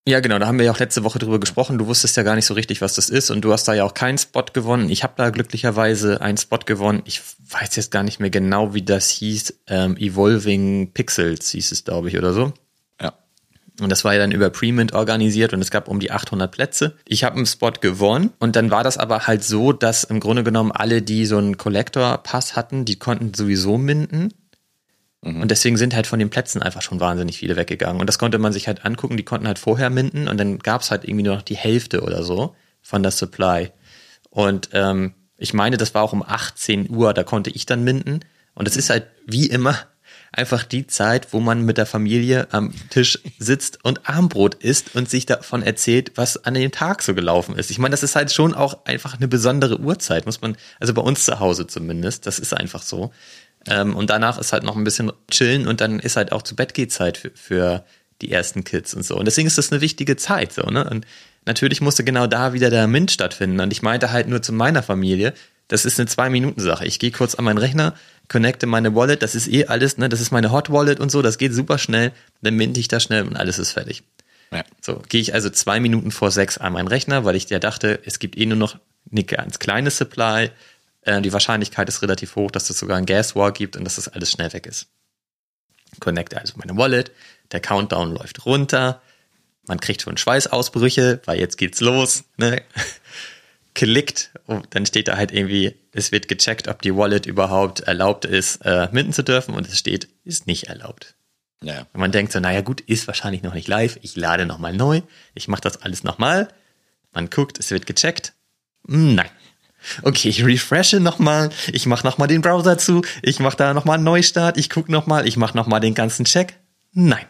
Ja, genau, da haben wir ja auch letzte Woche drüber gesprochen. Du wusstest ja gar nicht so richtig, was das ist und du hast da ja auch keinen Spot gewonnen. Ich habe da glücklicherweise einen Spot gewonnen. Ich weiß jetzt gar nicht mehr genau, wie das hieß. Ähm, Evolving Pixels hieß es, glaube ich, oder so. Und das war ja dann über Premint organisiert und es gab um die 800 Plätze. Ich habe einen Spot gewonnen und dann war das aber halt so, dass im Grunde genommen alle, die so einen Collector-Pass hatten, die konnten sowieso minden. Mhm. Und deswegen sind halt von den Plätzen einfach schon wahnsinnig viele weggegangen. Und das konnte man sich halt angucken, die konnten halt vorher minden und dann gab es halt irgendwie nur noch die Hälfte oder so von der Supply. Und ähm, ich meine, das war auch um 18 Uhr, da konnte ich dann minden. Und es ist halt wie immer einfach die Zeit, wo man mit der Familie am Tisch sitzt und Armbrot isst und sich davon erzählt, was an dem Tag so gelaufen ist. Ich meine, das ist halt schon auch einfach eine besondere Uhrzeit, muss man, also bei uns zu Hause zumindest, das ist einfach so. Ähm, und danach ist halt noch ein bisschen chillen und dann ist halt auch zu Bett geht Zeit für, für die ersten Kids und so. Und deswegen ist das eine wichtige Zeit, so, ne? Und natürlich musste genau da wieder der Mint stattfinden. Und ich meinte halt nur zu meiner Familie, das ist eine Zwei-Minuten-Sache. Ich gehe kurz an meinen Rechner, connecte meine Wallet, das ist eh alles, ne? Das ist meine Hot Wallet und so, das geht super schnell. Dann minte ich da schnell und alles ist fertig. Ja. So, gehe ich also zwei Minuten vor sechs an meinen Rechner, weil ich ja dachte, es gibt eh nur noch eine ganz kleine Supply äh, die Wahrscheinlichkeit ist relativ hoch, dass es sogar ein Gas War gibt und dass das alles schnell weg ist. Connecte also meine Wallet, der Countdown läuft runter, man kriegt schon Schweißausbrüche, weil jetzt geht's los, ne? Klickt, dann steht da halt irgendwie, es wird gecheckt, ob die Wallet überhaupt erlaubt ist, äh, minden zu dürfen und es steht, ist nicht erlaubt. Ja. Und man denkt so, naja gut, ist wahrscheinlich noch nicht live, ich lade nochmal neu, ich mache das alles nochmal. Man guckt, es wird gecheckt. Hm, nein, Okay, ich refreshe nochmal, ich mache nochmal den Browser zu, ich mache da nochmal einen Neustart, ich gucke nochmal, ich mache nochmal den ganzen Check. Nein.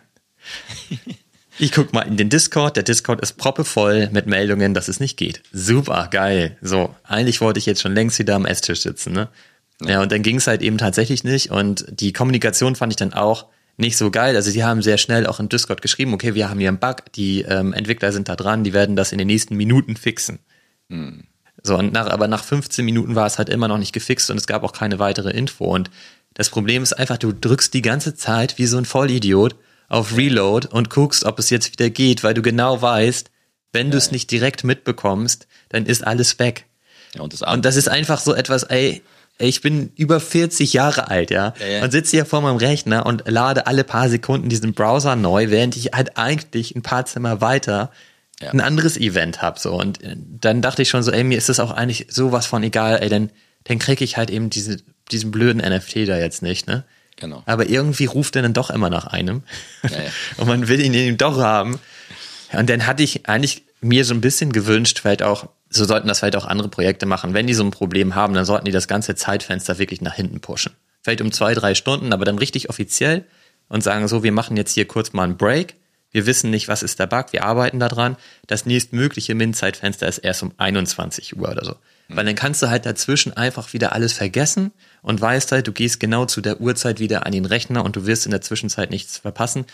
Ich guck mal in den Discord. Der Discord ist proppevoll mit Meldungen, dass es nicht geht. Super, geil. So, eigentlich wollte ich jetzt schon längst wieder am Esstisch sitzen, ne? Ja, ja und dann ging es halt eben tatsächlich nicht. Und die Kommunikation fand ich dann auch nicht so geil. Also sie haben sehr schnell auch in Discord geschrieben, okay, wir haben hier einen Bug, die ähm, Entwickler sind da dran, die werden das in den nächsten Minuten fixen. Hm. So, und nach, aber nach 15 Minuten war es halt immer noch nicht gefixt und es gab auch keine weitere Info. Und das Problem ist einfach, du drückst die ganze Zeit wie so ein Vollidiot auf Reload und guckst, ob es jetzt wieder geht, weil du genau weißt, wenn du es nicht direkt mitbekommst, dann ist alles weg. Ja, und, das und das ist einfach so etwas, ey, ich bin über 40 Jahre alt, ja, ja, ja. und sitze hier vor meinem Rechner und lade alle paar Sekunden diesen Browser neu, während ich halt eigentlich ein paar Zimmer weiter ein anderes Event habe. So. Und äh, dann dachte ich schon so, ey, mir ist das auch eigentlich sowas von egal, ey, dann, dann kriege ich halt eben diese, diesen blöden NFT da jetzt nicht, ne? Genau. Aber irgendwie ruft er dann doch immer nach einem. Ja, ja. Und man will ihn eben doch haben. Und dann hatte ich eigentlich mir so ein bisschen gewünscht, vielleicht auch, so sollten das vielleicht auch andere Projekte machen. Wenn die so ein Problem haben, dann sollten die das ganze Zeitfenster wirklich nach hinten pushen. Vielleicht um zwei, drei Stunden, aber dann richtig offiziell und sagen so, wir machen jetzt hier kurz mal einen Break wir wissen nicht, was ist der Bug, wir arbeiten daran. Das nächstmögliche Min-Zeitfenster ist erst um 21 Uhr oder so. Weil dann kannst du halt dazwischen einfach wieder alles vergessen und weißt halt, du gehst genau zu der Uhrzeit wieder an den Rechner und du wirst in der Zwischenzeit nichts verpassen.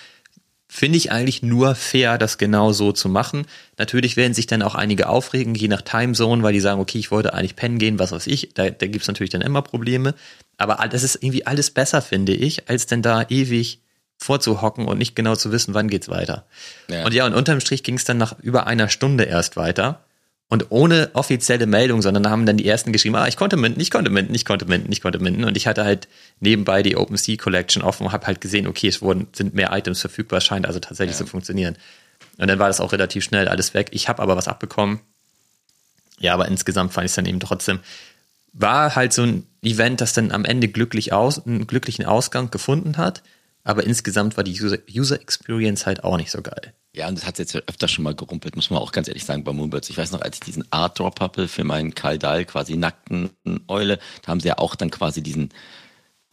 Finde ich eigentlich nur fair, das genau so zu machen. Natürlich werden sich dann auch einige aufregen, je nach Timezone, weil die sagen, okay, ich wollte eigentlich pennen gehen, was weiß ich. Da, da gibt es natürlich dann immer Probleme. Aber das ist irgendwie alles besser, finde ich, als denn da ewig vorzuhocken und nicht genau zu wissen, wann geht's weiter. Ja. Und ja, und unterm Strich ging es dann nach über einer Stunde erst weiter. Und ohne offizielle Meldung, sondern haben dann die ersten geschrieben, ah, ich konnte minden, ich konnte minden, ich konnte minden, ich konnte minden. Und ich hatte halt nebenbei die OpenSea Collection offen und habe halt gesehen, okay, es wurden, sind mehr Items verfügbar, scheint also tatsächlich ja. zu funktionieren. Und dann war das auch relativ schnell alles weg. Ich habe aber was abbekommen. Ja, aber insgesamt fand ich es dann eben trotzdem war halt so ein Event, das dann am Ende glücklich aus, einen glücklichen Ausgang gefunden hat. Aber insgesamt war die User, User Experience halt auch nicht so geil. Ja, und das hat jetzt öfter schon mal gerumpelt, muss man auch ganz ehrlich sagen, bei Moonbirds. Ich weiß noch, als ich diesen Art Drop hatte für meinen Karl Dahl, quasi nackten Eule, da haben sie ja auch dann quasi diesen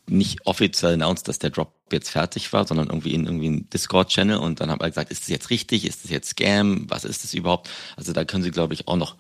nicht offiziell announced, dass der Drop jetzt fertig war, sondern irgendwie in irgendwie ein Discord-Channel und dann haben wir gesagt, ist das jetzt richtig, ist das jetzt Scam, was ist das überhaupt? Also da können sie, glaube ich, auch noch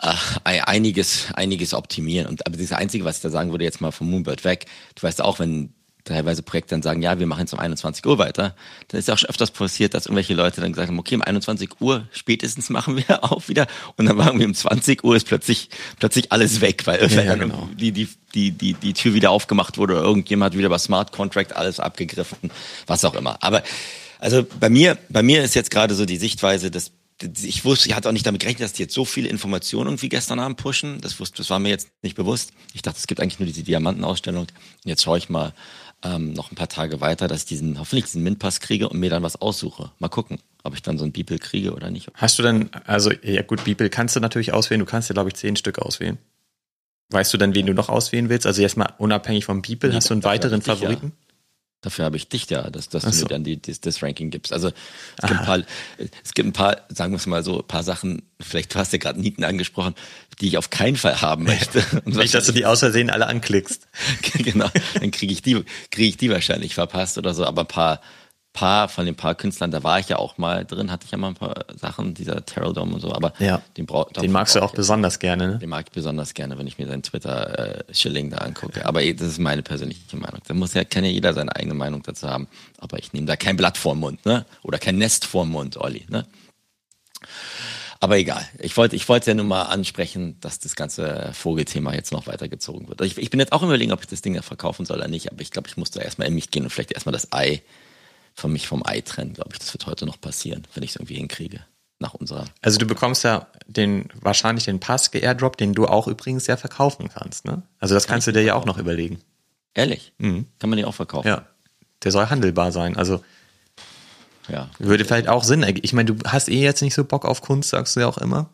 äh, einiges, einiges optimieren. Und aber das Einzige, was ich da sagen würde, jetzt mal vom Moonbird weg, du weißt auch, wenn teilweise Projekte dann sagen, ja, wir machen jetzt um 21 Uhr weiter, dann ist ja auch schon öfters passiert, dass irgendwelche Leute dann gesagt haben, okay, um 21 Uhr spätestens machen wir auf wieder und dann machen wir um 20 Uhr ist plötzlich plötzlich alles weg, weil ja, ja, genau. die, die, die, die, die Tür wieder aufgemacht wurde oder irgendjemand hat wieder bei Smart Contract alles abgegriffen, was auch immer. Aber also bei mir, bei mir ist jetzt gerade so die Sichtweise, dass ich wusste, ich hatte auch nicht damit gerechnet, dass die jetzt so viele Informationen irgendwie gestern Abend pushen. Das wusste, das war mir jetzt nicht bewusst. Ich dachte, es gibt eigentlich nur diese Diamantenausstellung. Jetzt schaue ich mal, ähm, noch ein paar Tage weiter, dass ich diesen, hoffentlich diesen MINT-Pass kriege und mir dann was aussuche. Mal gucken, ob ich dann so ein Beeple kriege oder nicht. Hast du denn, also ja gut, Beeple kannst du natürlich auswählen, du kannst ja glaube ich zehn Stück auswählen. Weißt du denn, wen du noch auswählen willst? Also erstmal unabhängig vom Beeple, hast du einen weiteren Favoriten? Dafür habe ich dich ja, dass, dass so. du mir dann die, das, das Ranking gibst. Also es gibt, ein paar, es gibt ein paar, sagen wir es mal so, ein paar Sachen, vielleicht du hast ja gerade Nieten angesprochen, die ich auf keinen Fall haben möchte. Und Nicht, dass du die aus Versehen alle anklickst. genau, dann kriege ich die, kriege ich die wahrscheinlich verpasst oder so, aber ein paar, paar von den paar Künstlern, da war ich ja auch mal drin, hatte ich ja mal ein paar Sachen, dieser Terrell Dome und so, aber ja. den, den magst du auch besonders gerne, ne? Den mag ich besonders gerne, wenn ich mir seinen Twitter-Schilling äh, da angucke. Aber das ist meine persönliche Meinung. Da muss ja, kann ja jeder seine eigene Meinung dazu haben. Aber ich nehme da kein Blatt vorm Mund, ne? Oder kein Nest vorm Mund, Olli, ne? Aber egal. Ich wollte, ich wollte ja nur mal ansprechen, dass das ganze Vogelthema jetzt noch weitergezogen wird. Ich, ich bin jetzt auch überlegen, ob ich das Ding da verkaufen soll oder nicht. Aber ich glaube, ich muss da erstmal in mich gehen und vielleicht erstmal das Ei von mich vom Ei trennen, glaube ich. Das wird heute noch passieren, wenn ich es irgendwie hinkriege. Nach unserer. Also du bekommst ja den, wahrscheinlich den Pass geairdrop, den du auch übrigens ja verkaufen kannst, ne? Also das Kann kannst du dir ja auch noch überlegen. Ehrlich? Mhm. Kann man den auch verkaufen? Ja. Der soll handelbar sein. Also ja. würde vielleicht auch Sinn ergeben. Ich meine, du hast eh jetzt nicht so Bock auf Kunst, sagst du ja auch immer.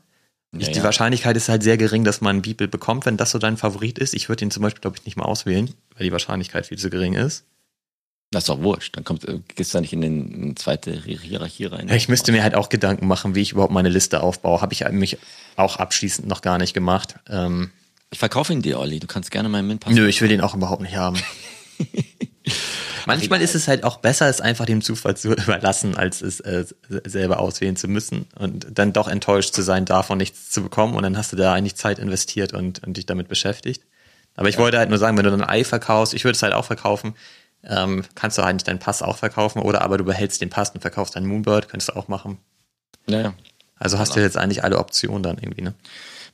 Ja, die ja. Wahrscheinlichkeit ist halt sehr gering, dass man einen Beeple bekommt, wenn das so dein Favorit ist. Ich würde den zum Beispiel, glaube ich, nicht mal auswählen, weil die Wahrscheinlichkeit viel zu gering ist. Das ist doch wurscht. Dann kommt, äh, gehst du da nicht in den zweite Hierarchie rein. Ich müsste mir halt auch Gedanken machen, wie ich überhaupt meine Liste aufbaue. Habe ich mich auch abschließend noch gar nicht gemacht. Ähm ich verkaufe ihn dir, Olli. Du kannst gerne meinen Mint Nö, ich will den auch überhaupt nicht haben. Manchmal ist es halt auch besser, es einfach dem Zufall zu überlassen, als es äh, selber auswählen zu müssen und dann doch enttäuscht zu sein, davon nichts zu bekommen. Und dann hast du da eigentlich Zeit investiert und, und dich damit beschäftigt. Aber ich ja. wollte halt nur sagen, wenn du dann ein Ei verkaufst, ich würde es halt auch verkaufen, ähm, kannst du eigentlich halt deinen Pass auch verkaufen oder aber du behältst den Pass und verkaufst deinen Moonbird, könntest du auch machen. Naja. Also hast genau. du jetzt eigentlich alle Optionen dann irgendwie, ne?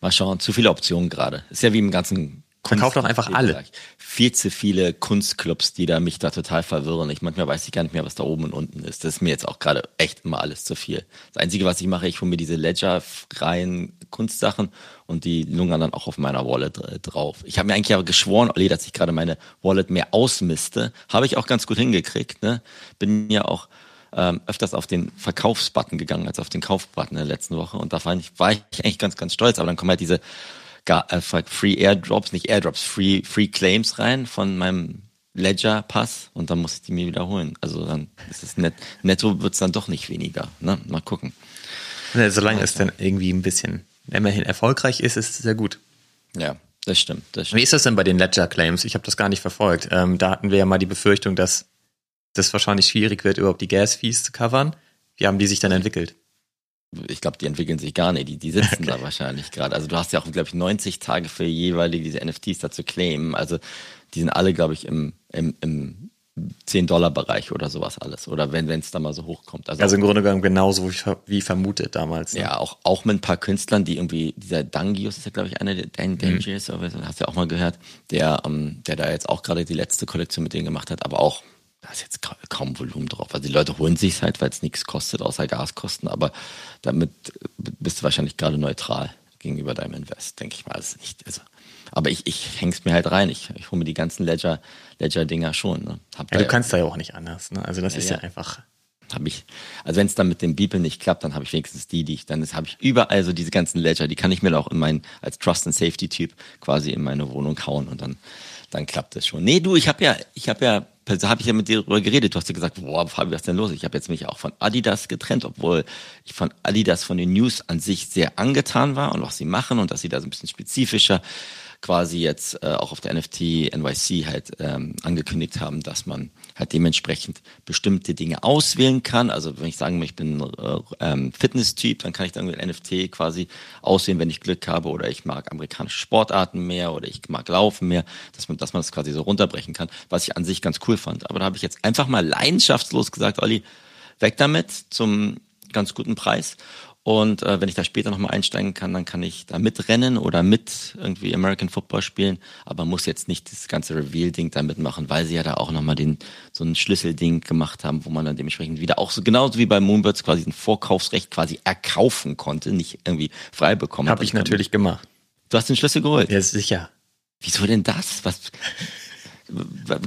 Mal schauen, zu viele Optionen gerade. Ist ja wie im ganzen Verkauf doch einfach alle. Viel zu viele Kunstclubs, die da mich da total verwirren. Ich manchmal weiß ich gar nicht mehr, was da oben und unten ist. Das ist mir jetzt auch gerade echt immer alles zu viel. Das Einzige, was ich mache, ich hole mir diese Ledger-freien Kunstsachen und die lungern dann auch auf meiner Wallet drauf. Ich habe mir eigentlich aber geschworen, Olli, dass ich gerade meine Wallet mehr ausmiste. Habe ich auch ganz gut hingekriegt. Ne? Bin ja auch ähm, öfters auf den Verkaufsbutton gegangen als auf den Kaufbutton in der letzten Woche. Und da war ich, war ich eigentlich ganz, ganz stolz. Aber dann kommen halt diese äh, Free Airdrops, nicht Airdrops, Free, Free Claims rein von meinem Ledger-Pass und dann muss ich die mir wiederholen. Also dann ist es net, netto wird es dann doch nicht weniger. Ne? Mal gucken. Ja, solange es dann irgendwie ein bisschen immerhin erfolgreich ist, ist es sehr gut. Ja, das stimmt, das stimmt. Wie ist das denn bei den Ledger-Claims? Ich habe das gar nicht verfolgt. Ähm, da hatten wir ja mal die Befürchtung, dass das wahrscheinlich schwierig wird, überhaupt die Gas-Fees zu covern. Wie haben die sich dann entwickelt? ich glaube, die entwickeln sich gar nicht. Die, die sitzen okay. da wahrscheinlich gerade. Also du hast ja auch, glaube ich, 90 Tage für jeweilige diese NFTs da zu claimen. Also die sind alle, glaube ich, im, im, im 10-Dollar-Bereich oder sowas alles. Oder wenn es da mal so hochkommt. Also, also im Grunde genommen genauso wie, wie vermutet damals. Ne? Ja, auch, auch mit ein paar Künstlern, die irgendwie, dieser Dangius ist ja, glaube ich, einer der Dan Dangius, mhm. hast du ja auch mal gehört, der, ähm, der da jetzt auch gerade die letzte Kollektion mit denen gemacht hat, aber auch da ist jetzt kaum Volumen drauf. Also die Leute holen sich halt, weil es nichts kostet, außer Gaskosten, aber damit bist du wahrscheinlich gerade neutral gegenüber deinem Invest, denke ich mal. Also nicht, also, aber ich, ich häng's mir halt rein. Ich, ich hole mir die ganzen Ledger, Ledger-Dinger schon. Ne? ja, du kannst da ja auch nicht anders. Ne? Also das ja, ist ja, ja, einfach. habe ich, also wenn es dann mit dem Beeple nicht klappt, dann habe ich wenigstens die, die ich, dann habe ich überall so diese ganzen Ledger, die kann ich mir auch in mein, als Trust and Safety Typ quasi in meine Wohnung hauen und dann, dann klappt es schon. Nee, du, ich habe ja, ich habe ja, habe ich ja mit dir darüber geredet. Du hast ja gesagt, boah, Fabi, was ist denn los? Ich habe jetzt mich auch von Adidas getrennt, obwohl ich von Adidas von den News an sich sehr angetan war und was sie machen und dass sie da so ein bisschen spezifischer quasi jetzt äh, auch auf der NFT NYC halt ähm, angekündigt haben, dass man halt dementsprechend bestimmte Dinge auswählen kann. Also wenn ich sagen ich bin äh, ähm, Fitness-Typ, dann kann ich dann mit NFT quasi auswählen, wenn ich Glück habe oder ich mag amerikanische Sportarten mehr oder ich mag Laufen mehr, dass man, dass man das quasi so runterbrechen kann, was ich an sich ganz cool fand. Aber da habe ich jetzt einfach mal leidenschaftslos gesagt, Olli, weg damit zum ganz guten Preis. Und äh, wenn ich da später nochmal einsteigen kann, dann kann ich da mitrennen oder mit irgendwie American Football spielen, aber muss jetzt nicht das ganze Reveal-Ding da mitmachen, weil sie ja da auch nochmal den, so ein Schlüsselding gemacht haben, wo man dann dementsprechend wieder auch so genauso wie bei Moonbirds quasi ein Vorkaufsrecht quasi erkaufen konnte, nicht irgendwie frei bekommen. Habe ich natürlich gemacht. Du hast den Schlüssel geholt? Ja, sicher. Wieso denn das? Was?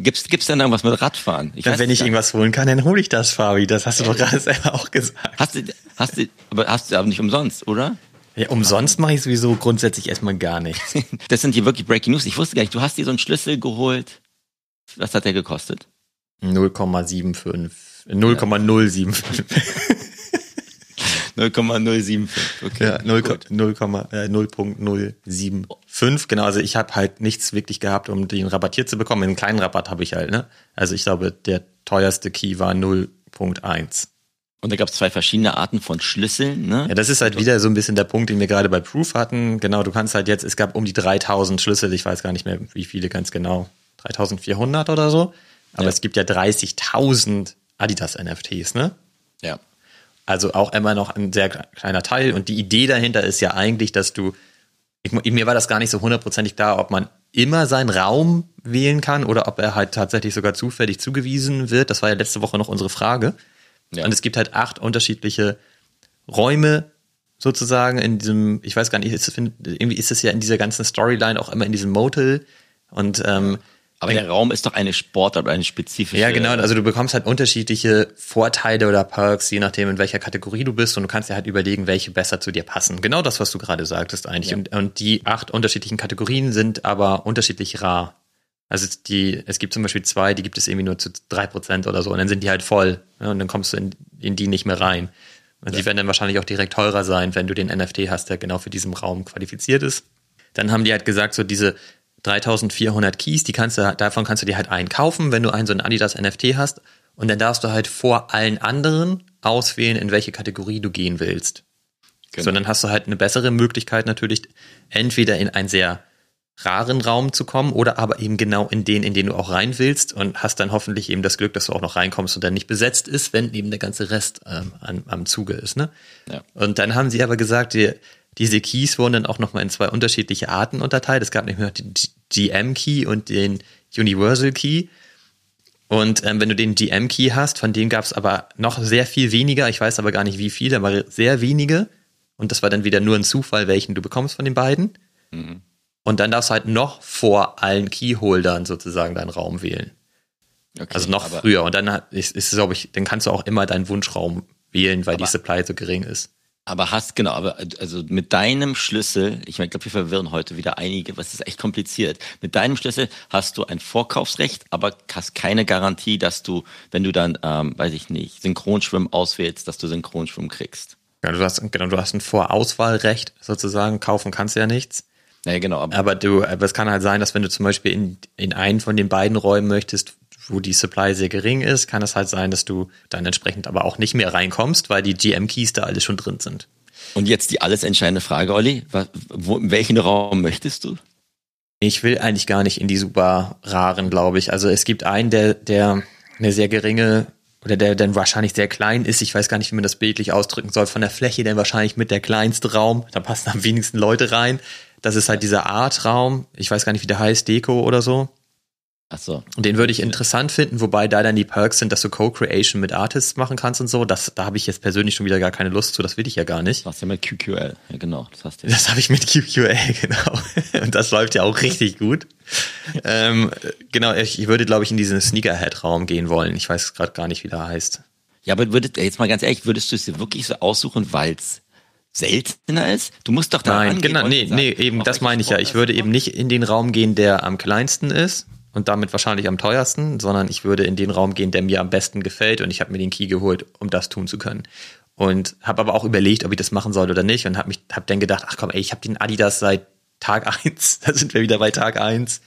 Gibt's, gibt's denn irgendwas mit Radfahren? Ich ja, wenn ich irgendwas holen kann, dann hole ich das, Fabi. Das hast du doch gerade selber auch gesagt. Hast du, hast du, aber hast du aber nicht umsonst, oder? Ja, umsonst mache ich sowieso grundsätzlich erstmal gar nichts. das sind hier wirklich Breaking News. Ich wusste gar nicht, du hast dir so einen Schlüssel geholt. Was hat der gekostet? 0,75. 0,075. 0,075. Okay. Ja, 0,075. Äh, genau, also ich habe halt nichts wirklich gehabt, um den rabattiert zu bekommen. Einen kleinen Rabatt habe ich halt, ne? Also ich glaube, der teuerste Key war 0.1. Und da gab es zwei verschiedene Arten von Schlüsseln, ne? Ja, das ist halt wieder so ein bisschen der Punkt, den wir gerade bei Proof hatten. Genau, du kannst halt jetzt, es gab um die 3000 Schlüssel, ich weiß gar nicht mehr, wie viele ganz genau, 3400 oder so. Aber ja. es gibt ja 30.000 Adidas NFTs, ne? Ja. Also auch immer noch ein sehr kleiner Teil. Und die Idee dahinter ist ja eigentlich, dass du, ich, mir war das gar nicht so hundertprozentig klar, ob man immer seinen Raum wählen kann oder ob er halt tatsächlich sogar zufällig zugewiesen wird. Das war ja letzte Woche noch unsere Frage. Ja. Und es gibt halt acht unterschiedliche Räume sozusagen in diesem, ich weiß gar nicht, ist, irgendwie ist es ja in dieser ganzen Storyline auch immer in diesem Motel. Und ähm, aber der Raum ist doch eine Sportart oder eine spezifische. Ja, genau. Also du bekommst halt unterschiedliche Vorteile oder Perks, je nachdem, in welcher Kategorie du bist. Und du kannst dir halt überlegen, welche besser zu dir passen. Genau das, was du gerade sagtest eigentlich. Ja. Und, und die acht unterschiedlichen Kategorien sind aber unterschiedlich rar. Also die, es gibt zum Beispiel zwei, die gibt es irgendwie nur zu drei Prozent oder so. Und dann sind die halt voll. Ja, und dann kommst du in, in die nicht mehr rein. Und ja. die werden dann wahrscheinlich auch direkt teurer sein, wenn du den NFT hast, der genau für diesen Raum qualifiziert ist. Dann haben die halt gesagt, so diese 3400 Keys, die kannst du, davon kannst du dir halt einen kaufen, wenn du einen so ein Adidas NFT hast. Und dann darfst du halt vor allen anderen auswählen, in welche Kategorie du gehen willst. Genau. So, dann hast du halt eine bessere Möglichkeit natürlich, entweder in einen sehr raren Raum zu kommen oder aber eben genau in den, in den du auch rein willst und hast dann hoffentlich eben das Glück, dass du auch noch reinkommst und dann nicht besetzt ist, wenn eben der ganze Rest ähm, an, am Zuge ist. Ne? Ja. Und dann haben sie aber gesagt, die, diese Keys wurden dann auch nochmal in zwei unterschiedliche Arten unterteilt. Es gab nämlich noch den GM-Key und den Universal Key. Und ähm, wenn du den GM-Key hast, von dem gab es aber noch sehr viel weniger. Ich weiß aber gar nicht wie viele, aber sehr wenige. Und das war dann wieder nur ein Zufall, welchen du bekommst von den beiden. Mhm. Und dann darfst du halt noch vor allen Keyholdern sozusagen deinen Raum wählen. Okay, also noch früher. Und dann ist, ist glaube ich, dann kannst du auch immer deinen Wunschraum wählen, weil die Supply so gering ist. Aber hast, genau, aber also mit deinem Schlüssel, ich meine, ich glaube, wir verwirren heute wieder einige, was ist echt kompliziert. Mit deinem Schlüssel hast du ein Vorkaufsrecht, aber hast keine Garantie, dass du, wenn du dann, ähm, weiß ich nicht, Synchronschwimmen auswählst, dass du Synchronschwimmen kriegst. Ja, du hast, genau, du hast ein Vorauswahlrecht sozusagen, kaufen kannst du ja nichts. Ja, genau. Aber, aber du, aber es kann halt sein, dass wenn du zum Beispiel in, in einen von den beiden Räumen möchtest, wo die Supply sehr gering ist, kann es halt sein, dass du dann entsprechend aber auch nicht mehr reinkommst, weil die GM-Keys da alle schon drin sind. Und jetzt die alles entscheidende Frage, Olli. Wo, in welchen Raum möchtest du? Ich will eigentlich gar nicht in die super raren, glaube ich. Also es gibt einen, der, der eine sehr geringe oder der dann wahrscheinlich sehr klein ist. Ich weiß gar nicht, wie man das bildlich ausdrücken soll. Von der Fläche dann wahrscheinlich mit der kleinste Raum. Da passen am wenigsten Leute rein. Das ist halt dieser Art-Raum. Ich weiß gar nicht, wie der heißt, Deko oder so. Ach so. Und den würde ich interessant finden, wobei da dann die Perks sind, dass du Co-Creation mit Artists machen kannst und so. Das, da habe ich jetzt persönlich schon wieder gar keine Lust zu. Das will ich ja gar nicht. Das hast du ja mit QQL. Ja, genau. Das, hast du das habe ich mit QQL, genau. Und das läuft ja auch richtig gut. ähm, genau, ich, würde, glaube ich, in diesen Sneakerhead-Raum gehen wollen. Ich weiß gerade gar nicht, wie der heißt. Ja, aber würdest, jetzt mal ganz ehrlich, würdest du es dir wirklich so aussuchen, weil es seltener ist? Du musst doch da Nein, genau, nee, sagen, nee, eben, das meine ich ja. Ich würde eben nicht in den Raum gehen, der am kleinsten ist und damit wahrscheinlich am teuersten, sondern ich würde in den Raum gehen, der mir am besten gefällt und ich habe mir den Key geholt, um das tun zu können. Und habe aber auch überlegt, ob ich das machen soll oder nicht und habe mich hab dann gedacht, ach komm, ey, ich habe den Adidas seit Tag eins, da sind wir wieder bei Tag eins.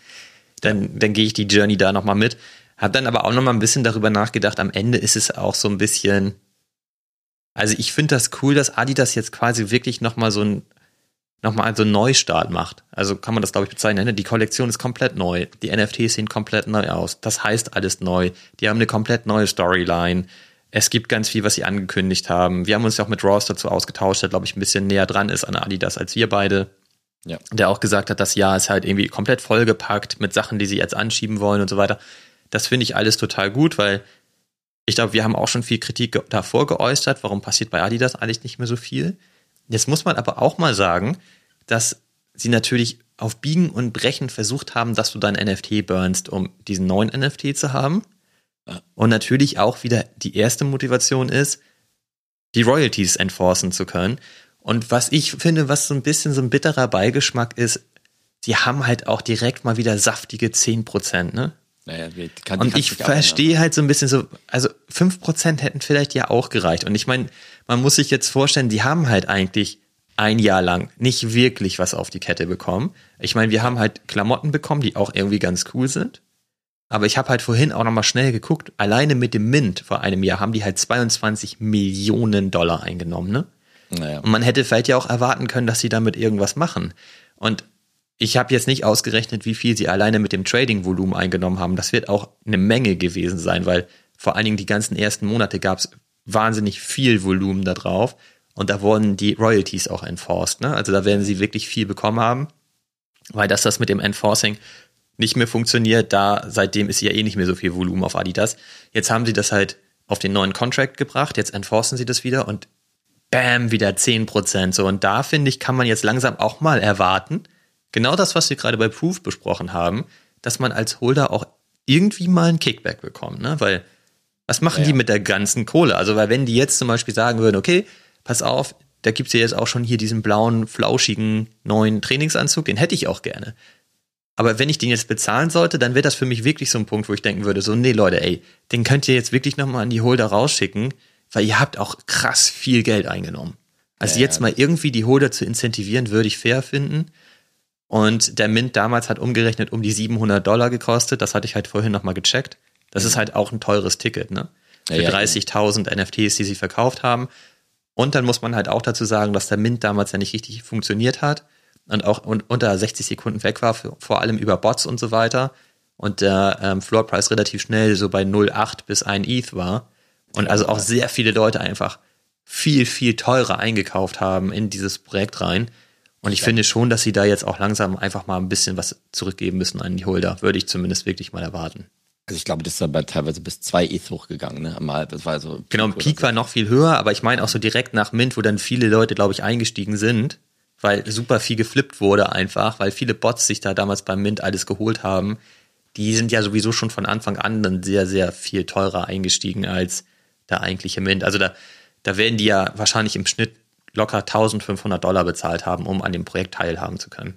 Dann, dann gehe ich die Journey da nochmal mit. Hab dann aber auch nochmal ein bisschen darüber nachgedacht, am Ende ist es auch so ein bisschen, also ich finde das cool, dass Adidas jetzt quasi wirklich nochmal so ein, nochmal so einen Neustart macht. Also kann man das, glaube ich, bezeichnen. Ne? Die Kollektion ist komplett neu. Die NFTs sehen komplett neu aus. Das heißt alles neu. Die haben eine komplett neue Storyline. Es gibt ganz viel, was sie angekündigt haben. Wir haben uns ja auch mit Ross dazu ausgetauscht, der, glaube ich, ein bisschen näher dran ist an Adidas als wir beide. Ja. Der auch gesagt hat, das Jahr ist halt irgendwie komplett vollgepackt mit Sachen, die sie jetzt anschieben wollen und so weiter. Das finde ich alles total gut, weil ich glaube, wir haben auch schon viel Kritik davor geäußert. Warum passiert bei Adidas eigentlich nicht mehr so viel? Jetzt muss man aber auch mal sagen, dass sie natürlich auf Biegen und Brechen versucht haben, dass du dein NFT burnst, um diesen neuen NFT zu haben. Und natürlich auch wieder die erste Motivation ist, die Royalties enforcen zu können. Und was ich finde, was so ein bisschen so ein bitterer Beigeschmack ist, sie haben halt auch direkt mal wieder saftige 10%, ne? Naja, kann, und ich verstehe halt so ein bisschen so, also fünf Prozent hätten vielleicht ja auch gereicht. Und ich meine, man muss sich jetzt vorstellen, die haben halt eigentlich ein Jahr lang nicht wirklich was auf die Kette bekommen. Ich meine, wir haben halt Klamotten bekommen, die auch irgendwie ganz cool sind. Aber ich habe halt vorhin auch nochmal schnell geguckt, alleine mit dem Mint vor einem Jahr haben die halt 22 Millionen Dollar eingenommen, ne? Naja. Und man hätte vielleicht ja auch erwarten können, dass sie damit irgendwas machen. Und ich habe jetzt nicht ausgerechnet, wie viel sie alleine mit dem Trading-Volumen eingenommen haben. Das wird auch eine Menge gewesen sein, weil vor allen Dingen die ganzen ersten Monate gab es wahnsinnig viel Volumen da drauf und da wurden die Royalties auch enforced. Ne? Also da werden sie wirklich viel bekommen haben, weil dass das mit dem Enforcing nicht mehr funktioniert, da seitdem ist ja eh nicht mehr so viel Volumen auf Adidas. Jetzt haben sie das halt auf den neuen Contract gebracht, jetzt enforcen sie das wieder und bam, wieder 10%. So, und da finde ich, kann man jetzt langsam auch mal erwarten, genau das, was wir gerade bei Proof besprochen haben, dass man als Holder auch irgendwie mal einen Kickback bekommt, ne? Weil was machen ja. die mit der ganzen Kohle? Also, weil wenn die jetzt zum Beispiel sagen würden, okay, pass auf, da gibt's ja jetzt auch schon hier diesen blauen, flauschigen neuen Trainingsanzug, den hätte ich auch gerne. Aber wenn ich den jetzt bezahlen sollte, dann wäre das für mich wirklich so ein Punkt, wo ich denken würde, so, nee, Leute, ey, den könnt ihr jetzt wirklich nochmal an die Holder rausschicken, weil ihr habt auch krass viel Geld eingenommen. Also ja, jetzt mal irgendwie die Holder zu incentivieren, würde ich fair finden. Und der Mint damals hat umgerechnet um die 700 Dollar gekostet. Das hatte ich halt vorhin nochmal gecheckt. Das mhm. ist halt auch ein teures Ticket, ne? Für ja, 30.000 NFTs, die sie verkauft haben. Und dann muss man halt auch dazu sagen, dass der Mint damals ja nicht richtig funktioniert hat und auch unter 60 Sekunden weg war, vor allem über Bots und so weiter. Und der ähm, Floorpreis relativ schnell so bei 0,8 bis 1 ETH war. Und also auch sehr viele Leute einfach viel, viel teurer eingekauft haben in dieses Projekt rein. Und ich ja. finde schon, dass sie da jetzt auch langsam einfach mal ein bisschen was zurückgeben müssen an die Holder. Würde ich zumindest wirklich mal erwarten. Also ich glaube, das ist aber teilweise bis zwei ETH hochgegangen, ne? Mal, das war so. Genau, Peak war noch viel höher, aber ich meine auch so direkt nach Mint, wo dann viele Leute, glaube ich, eingestiegen sind, weil super viel geflippt wurde einfach, weil viele Bots sich da damals beim Mint alles geholt haben. Die sind ja sowieso schon von Anfang an dann sehr, sehr viel teurer eingestiegen als der eigentliche Mint. Also da, da werden die ja wahrscheinlich im Schnitt locker 1500 Dollar bezahlt haben, um an dem Projekt teilhaben zu können.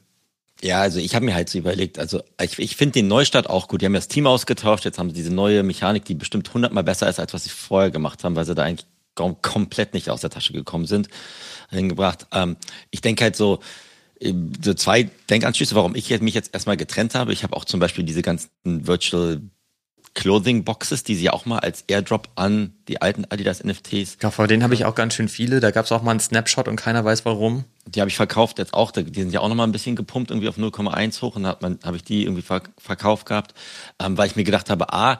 Ja, also ich habe mir halt so überlegt, also ich, ich finde den Neustart auch gut. Die haben ja das Team ausgetauscht, jetzt haben sie diese neue Mechanik, die bestimmt hundertmal besser ist, als was sie vorher gemacht haben, weil sie da eigentlich komplett nicht aus der Tasche gekommen sind, hingebracht. Ähm, ich denke halt so, so zwei Denkanschlüsse, warum ich mich jetzt erstmal getrennt habe. Ich habe auch zum Beispiel diese ganzen Virtual Clothing Boxes, die sie ja auch mal als Airdrop an die alten Adidas NFTs. Ja, vor denen habe ich auch ganz schön viele. Da gab es auch mal einen Snapshot und keiner weiß warum. Die habe ich verkauft jetzt auch. Die sind ja auch noch mal ein bisschen gepumpt, irgendwie auf 0,1 hoch und hat habe ich die irgendwie verkauft gehabt, ähm, weil ich mir gedacht habe, a,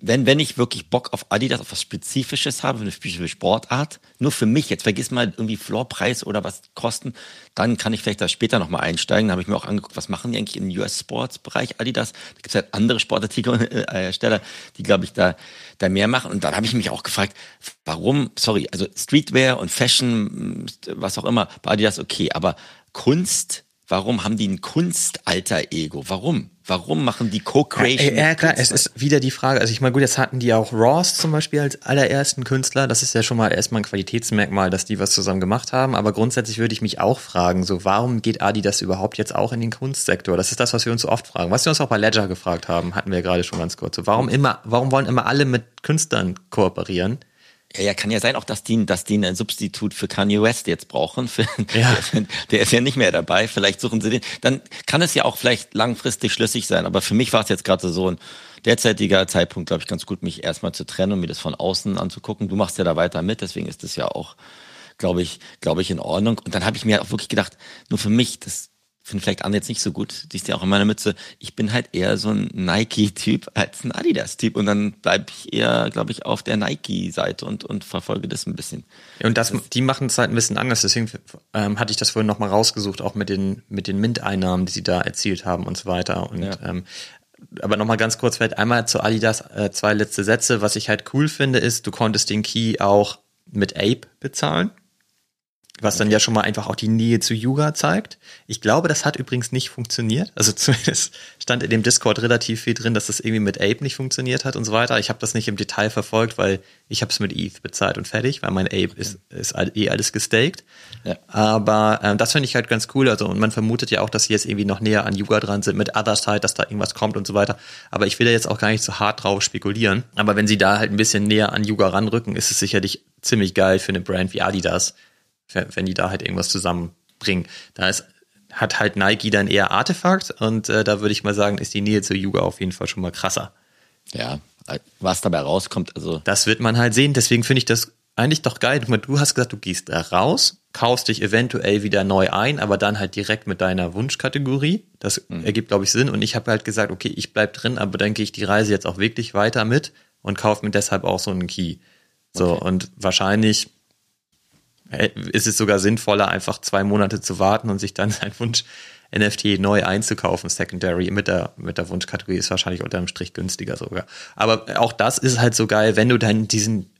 wenn, wenn ich wirklich Bock auf Adidas, auf was Spezifisches habe, eine spezifische Sportart, nur für mich, jetzt vergiss mal irgendwie Floorpreis oder was kosten, dann kann ich vielleicht da später nochmal einsteigen. Da habe ich mir auch angeguckt, was machen die eigentlich im US-Sports-Bereich Adidas? Da gibt es halt andere Sportartikelhersteller, die, glaube ich, da, da mehr machen. Und dann habe ich mich auch gefragt, warum, sorry, also Streetwear und Fashion, was auch immer, bei Adidas okay, aber Kunst, Warum haben die ein Kunstalter-Ego? Warum? Warum machen die Co-Creation? Ja, ja, klar, es ist wieder die Frage. Also ich meine, gut, jetzt hatten die auch Ross zum Beispiel als allerersten Künstler. Das ist ja schon mal erstmal ein Qualitätsmerkmal, dass die was zusammen gemacht haben. Aber grundsätzlich würde ich mich auch fragen, so warum geht Adi das überhaupt jetzt auch in den Kunstsektor? Das ist das, was wir uns so oft fragen. Was wir uns auch bei Ledger gefragt haben, hatten wir gerade schon ganz kurz. So, warum immer, warum wollen immer alle mit Künstlern kooperieren? Ja, ja, kann ja sein auch, dass die, dass die ein Substitut für Kanye West jetzt brauchen. Für, ja. Der, der ist ja nicht mehr dabei. Vielleicht suchen sie den. Dann kann es ja auch vielleicht langfristig schlüssig sein. Aber für mich war es jetzt gerade so ein derzeitiger Zeitpunkt, glaube ich, ganz gut, mich erstmal zu trennen und mir das von außen anzugucken. Du machst ja da weiter mit, deswegen ist das ja auch, glaube ich, glaube ich, in Ordnung. Und dann habe ich mir auch wirklich gedacht, nur für mich, das finde vielleicht andere jetzt nicht so gut, die ist ja auch in meiner Mütze. Ich bin halt eher so ein Nike-Typ als ein Adidas-Typ und dann bleibe ich eher, glaube ich, auf der Nike-Seite und, und verfolge das ein bisschen. Ja, und das, die machen es halt ein bisschen anders, deswegen ähm, hatte ich das vorhin nochmal rausgesucht, auch mit den, mit den Mint-Einnahmen, die sie da erzielt haben und so weiter. Und ja. ähm, aber nochmal ganz kurz, vielleicht einmal zu Adidas äh, zwei letzte Sätze. Was ich halt cool finde, ist, du konntest den Key auch mit Ape bezahlen. Was dann ja schon mal einfach auch die Nähe zu Yuga zeigt. Ich glaube, das hat übrigens nicht funktioniert. Also zumindest stand in dem Discord relativ viel drin, dass das irgendwie mit Ape nicht funktioniert hat und so weiter. Ich habe das nicht im Detail verfolgt, weil ich habe es mit ETH bezahlt und fertig, weil mein Ape okay. ist, ist eh alles gestaked. Ja. Aber ähm, das finde ich halt ganz cool. Also und man vermutet ja auch, dass sie jetzt irgendwie noch näher an Yuga dran sind mit Other Side, dass da irgendwas kommt und so weiter. Aber ich will da jetzt auch gar nicht so hart drauf spekulieren. Aber wenn sie da halt ein bisschen näher an Yuga ranrücken, ist es sicherlich ziemlich geil für eine Brand wie Adidas wenn die da halt irgendwas zusammenbringen. Da ist, hat halt Nike dann eher Artefakt und äh, da würde ich mal sagen, ist die Nähe zur Yuga auf jeden Fall schon mal krasser. Ja, was dabei rauskommt, also. Das wird man halt sehen, deswegen finde ich das eigentlich doch geil. Du hast gesagt, du gehst da raus, kaufst dich eventuell wieder neu ein, aber dann halt direkt mit deiner Wunschkategorie. Das mhm. ergibt, glaube ich, Sinn. Und ich habe halt gesagt, okay, ich bleib drin, aber dann gehe ich die Reise jetzt auch wirklich weiter mit und kaufe mir deshalb auch so einen Key. So, okay. und wahrscheinlich ist es sogar sinnvoller, einfach zwei Monate zu warten und sich dann sein Wunsch NFT neu einzukaufen, Secondary mit der, mit der Wunschkategorie ist wahrscheinlich unterm Strich günstiger sogar. Aber auch das ist halt so geil, wenn du dann diesen,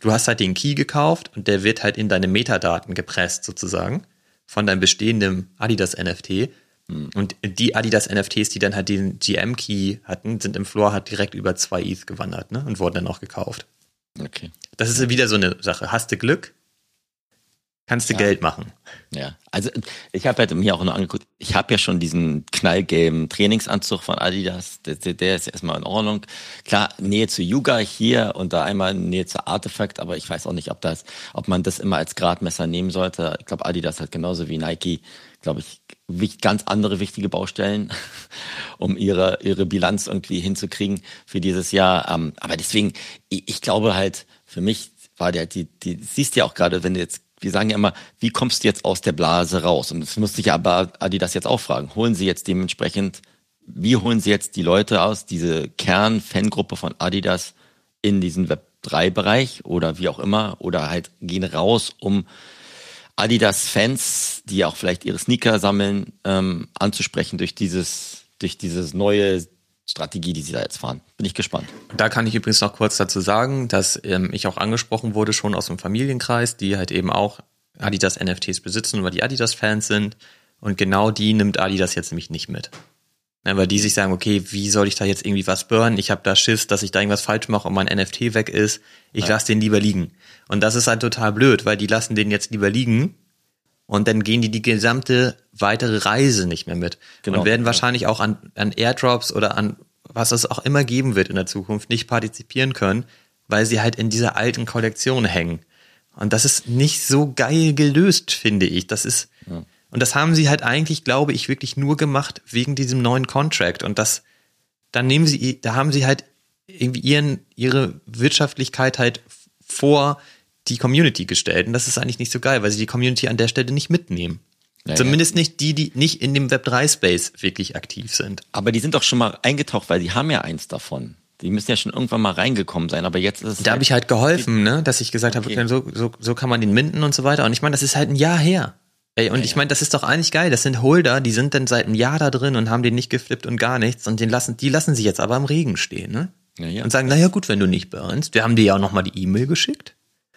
du hast halt den Key gekauft und der wird halt in deine Metadaten gepresst sozusagen von deinem bestehenden Adidas NFT. Und die Adidas NFTs, die dann halt den GM-Key hatten, sind im Floor halt direkt über zwei ETH gewandert, ne? Und wurden dann auch gekauft. Okay. Das ist wieder so eine Sache. Hast du Glück, kannst du ja. Geld machen. Ja, also ich habe halt mir auch nur angeguckt, ich habe ja schon diesen knallgelben Trainingsanzug von Adidas, der, der, ist erstmal in Ordnung. Klar, Nähe zu Yuga hier und da einmal Nähe zu Artefakt, aber ich weiß auch nicht, ob das, ob man das immer als Gradmesser nehmen sollte. Ich glaube, Adidas hat genauso wie Nike, glaube ich, ganz andere wichtige Baustellen, um ihre, ihre Bilanz irgendwie hinzukriegen für dieses Jahr. Ähm, aber deswegen, ich glaube halt, für mich war der, die, die, siehst ja auch gerade, wenn du jetzt wir sagen ja immer, wie kommst du jetzt aus der Blase raus? Und das muss sich aber Adidas jetzt auch fragen. Holen sie jetzt dementsprechend, wie holen sie jetzt die Leute aus, diese Kern-Fangruppe von Adidas in diesen Web3-Bereich oder wie auch immer, oder halt gehen raus, um Adidas-Fans, die auch vielleicht ihre Sneaker sammeln, ähm, anzusprechen durch dieses, durch dieses neue Strategie, die sie da jetzt fahren. Bin ich gespannt. Da kann ich übrigens noch kurz dazu sagen, dass ähm, ich auch angesprochen wurde, schon aus dem Familienkreis, die halt eben auch Adidas NFTs besitzen, weil die Adidas-Fans sind. Und genau die nimmt Adidas jetzt nämlich nicht mit. Ja, weil die sich sagen, okay, wie soll ich da jetzt irgendwie was burnen? Ich habe da Schiss, dass ich da irgendwas falsch mache und mein NFT weg ist. Ich ja. lasse den lieber liegen. Und das ist halt total blöd, weil die lassen den jetzt lieber liegen und dann gehen die die gesamte weitere Reise nicht mehr mit genau. und werden wahrscheinlich auch an, an Airdrops oder an was es auch immer geben wird in der Zukunft nicht partizipieren können, weil sie halt in dieser alten Kollektion hängen. Und das ist nicht so geil gelöst, finde ich. Das ist ja. und das haben sie halt eigentlich, glaube ich, wirklich nur gemacht wegen diesem neuen Contract und das dann nehmen sie da haben sie halt irgendwie ihren ihre Wirtschaftlichkeit halt vor die Community gestellt. Und das ist eigentlich nicht so geil, weil sie die Community an der Stelle nicht mitnehmen. Ja, Zumindest ja. nicht die, die nicht in dem Web3-Space wirklich aktiv sind. Aber die sind doch schon mal eingetaucht, weil die haben ja eins davon. Die müssen ja schon irgendwann mal reingekommen sein, aber jetzt ist es. Da halt habe ich halt geholfen, ne? dass ich gesagt okay. habe, so, so, so kann man den minden und so weiter. Und ich meine, das ist halt ein Jahr her. Ey, und ja, ich meine, das ist doch eigentlich geil. Das sind Holder, die sind dann seit einem Jahr da drin und haben den nicht geflippt und gar nichts. Und den lassen, die lassen sich jetzt aber im Regen stehen, ne? Ja, ja. Und sagen, naja, gut, wenn du nicht burnst. Wir haben dir ja auch nochmal die E-Mail geschickt.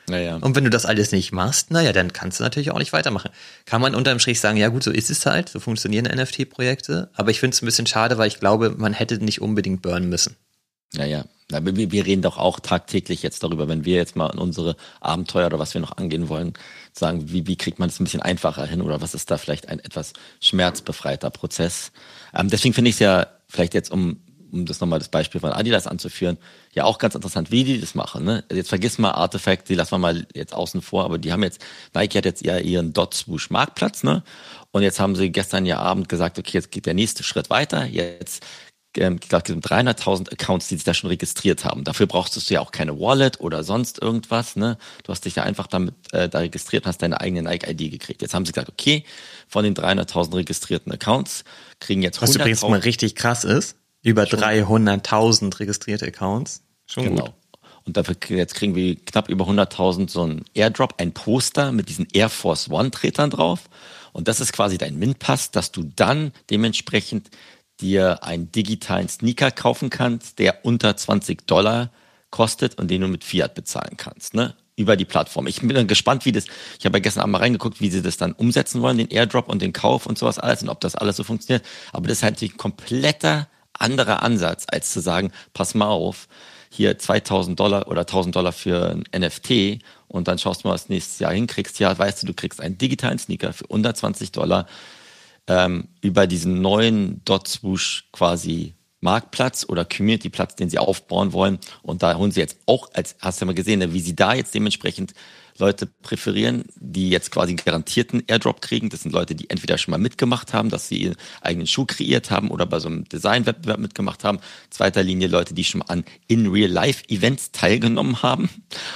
Naja. Und wenn du das alles nicht machst, naja, dann kannst du natürlich auch nicht weitermachen. Kann man unterm Strich sagen, ja gut, so ist es halt, so funktionieren NFT-Projekte. Aber ich finde es ein bisschen schade, weil ich glaube, man hätte nicht unbedingt burnen müssen. Naja, wir, wir reden doch auch tagtäglich jetzt darüber, wenn wir jetzt mal in unsere Abenteuer oder was wir noch angehen wollen, sagen, wie, wie kriegt man es ein bisschen einfacher hin oder was ist da vielleicht ein etwas schmerzbefreiter Prozess. Ähm, deswegen finde ich es ja vielleicht jetzt, um um das nochmal das Beispiel von Adidas anzuführen, ja auch ganz interessant, wie die das machen. Ne? Jetzt vergiss mal Artefakt, die lassen wir mal jetzt außen vor, aber die haben jetzt, Nike hat jetzt ja ihren Dot-Swoosh Marktplatz, ne? Und jetzt haben sie gestern ja Abend gesagt, okay, jetzt geht der nächste Schritt weiter. Jetzt ähm, ich glaube, es sind 300.000 Accounts, die sich da schon registriert haben. Dafür brauchst du ja auch keine Wallet oder sonst irgendwas. Ne? Du hast dich ja einfach damit äh, da registriert und hast deine eigene Nike-ID gekriegt. Jetzt haben sie gesagt, okay, von den 300.000 registrierten Accounts kriegen jetzt 100.000. Was übrigens mal richtig krass ist, über 300.000 registrierte Accounts. Schon genau. Gut. Und dafür jetzt kriegen wir knapp über 100.000 so ein Airdrop, ein Poster mit diesen Air Force One Tretern drauf. Und das ist quasi dein Mint-Pass, dass du dann dementsprechend dir einen digitalen Sneaker kaufen kannst, der unter 20 Dollar kostet und den du mit Fiat bezahlen kannst, ne? Über die Plattform. Ich bin dann gespannt, wie das, ich habe ja gestern Abend mal reingeguckt, wie sie das dann umsetzen wollen, den Airdrop und den Kauf und sowas alles und ob das alles so funktioniert. Aber das ist halt natürlich ein kompletter anderer Ansatz, als zu sagen, pass mal auf, hier 2000 Dollar oder 1000 Dollar für ein NFT und dann schaust du mal, was nächstes Jahr hinkriegst. Ja, weißt du, du kriegst einen digitalen Sneaker für 120 Dollar ähm, über diesen neuen Dot-Swoosh quasi Marktplatz oder Community-Platz, den sie aufbauen wollen. Und da holen sie jetzt auch, als hast du ja mal gesehen, ne, wie sie da jetzt dementsprechend Leute präferieren, die jetzt quasi garantierten Airdrop kriegen. Das sind Leute, die entweder schon mal mitgemacht haben, dass sie ihren eigenen Schuh kreiert haben oder bei so einem Designwettbewerb mitgemacht haben. Zweiter Linie Leute, die schon mal an In-Real-Life-Events teilgenommen haben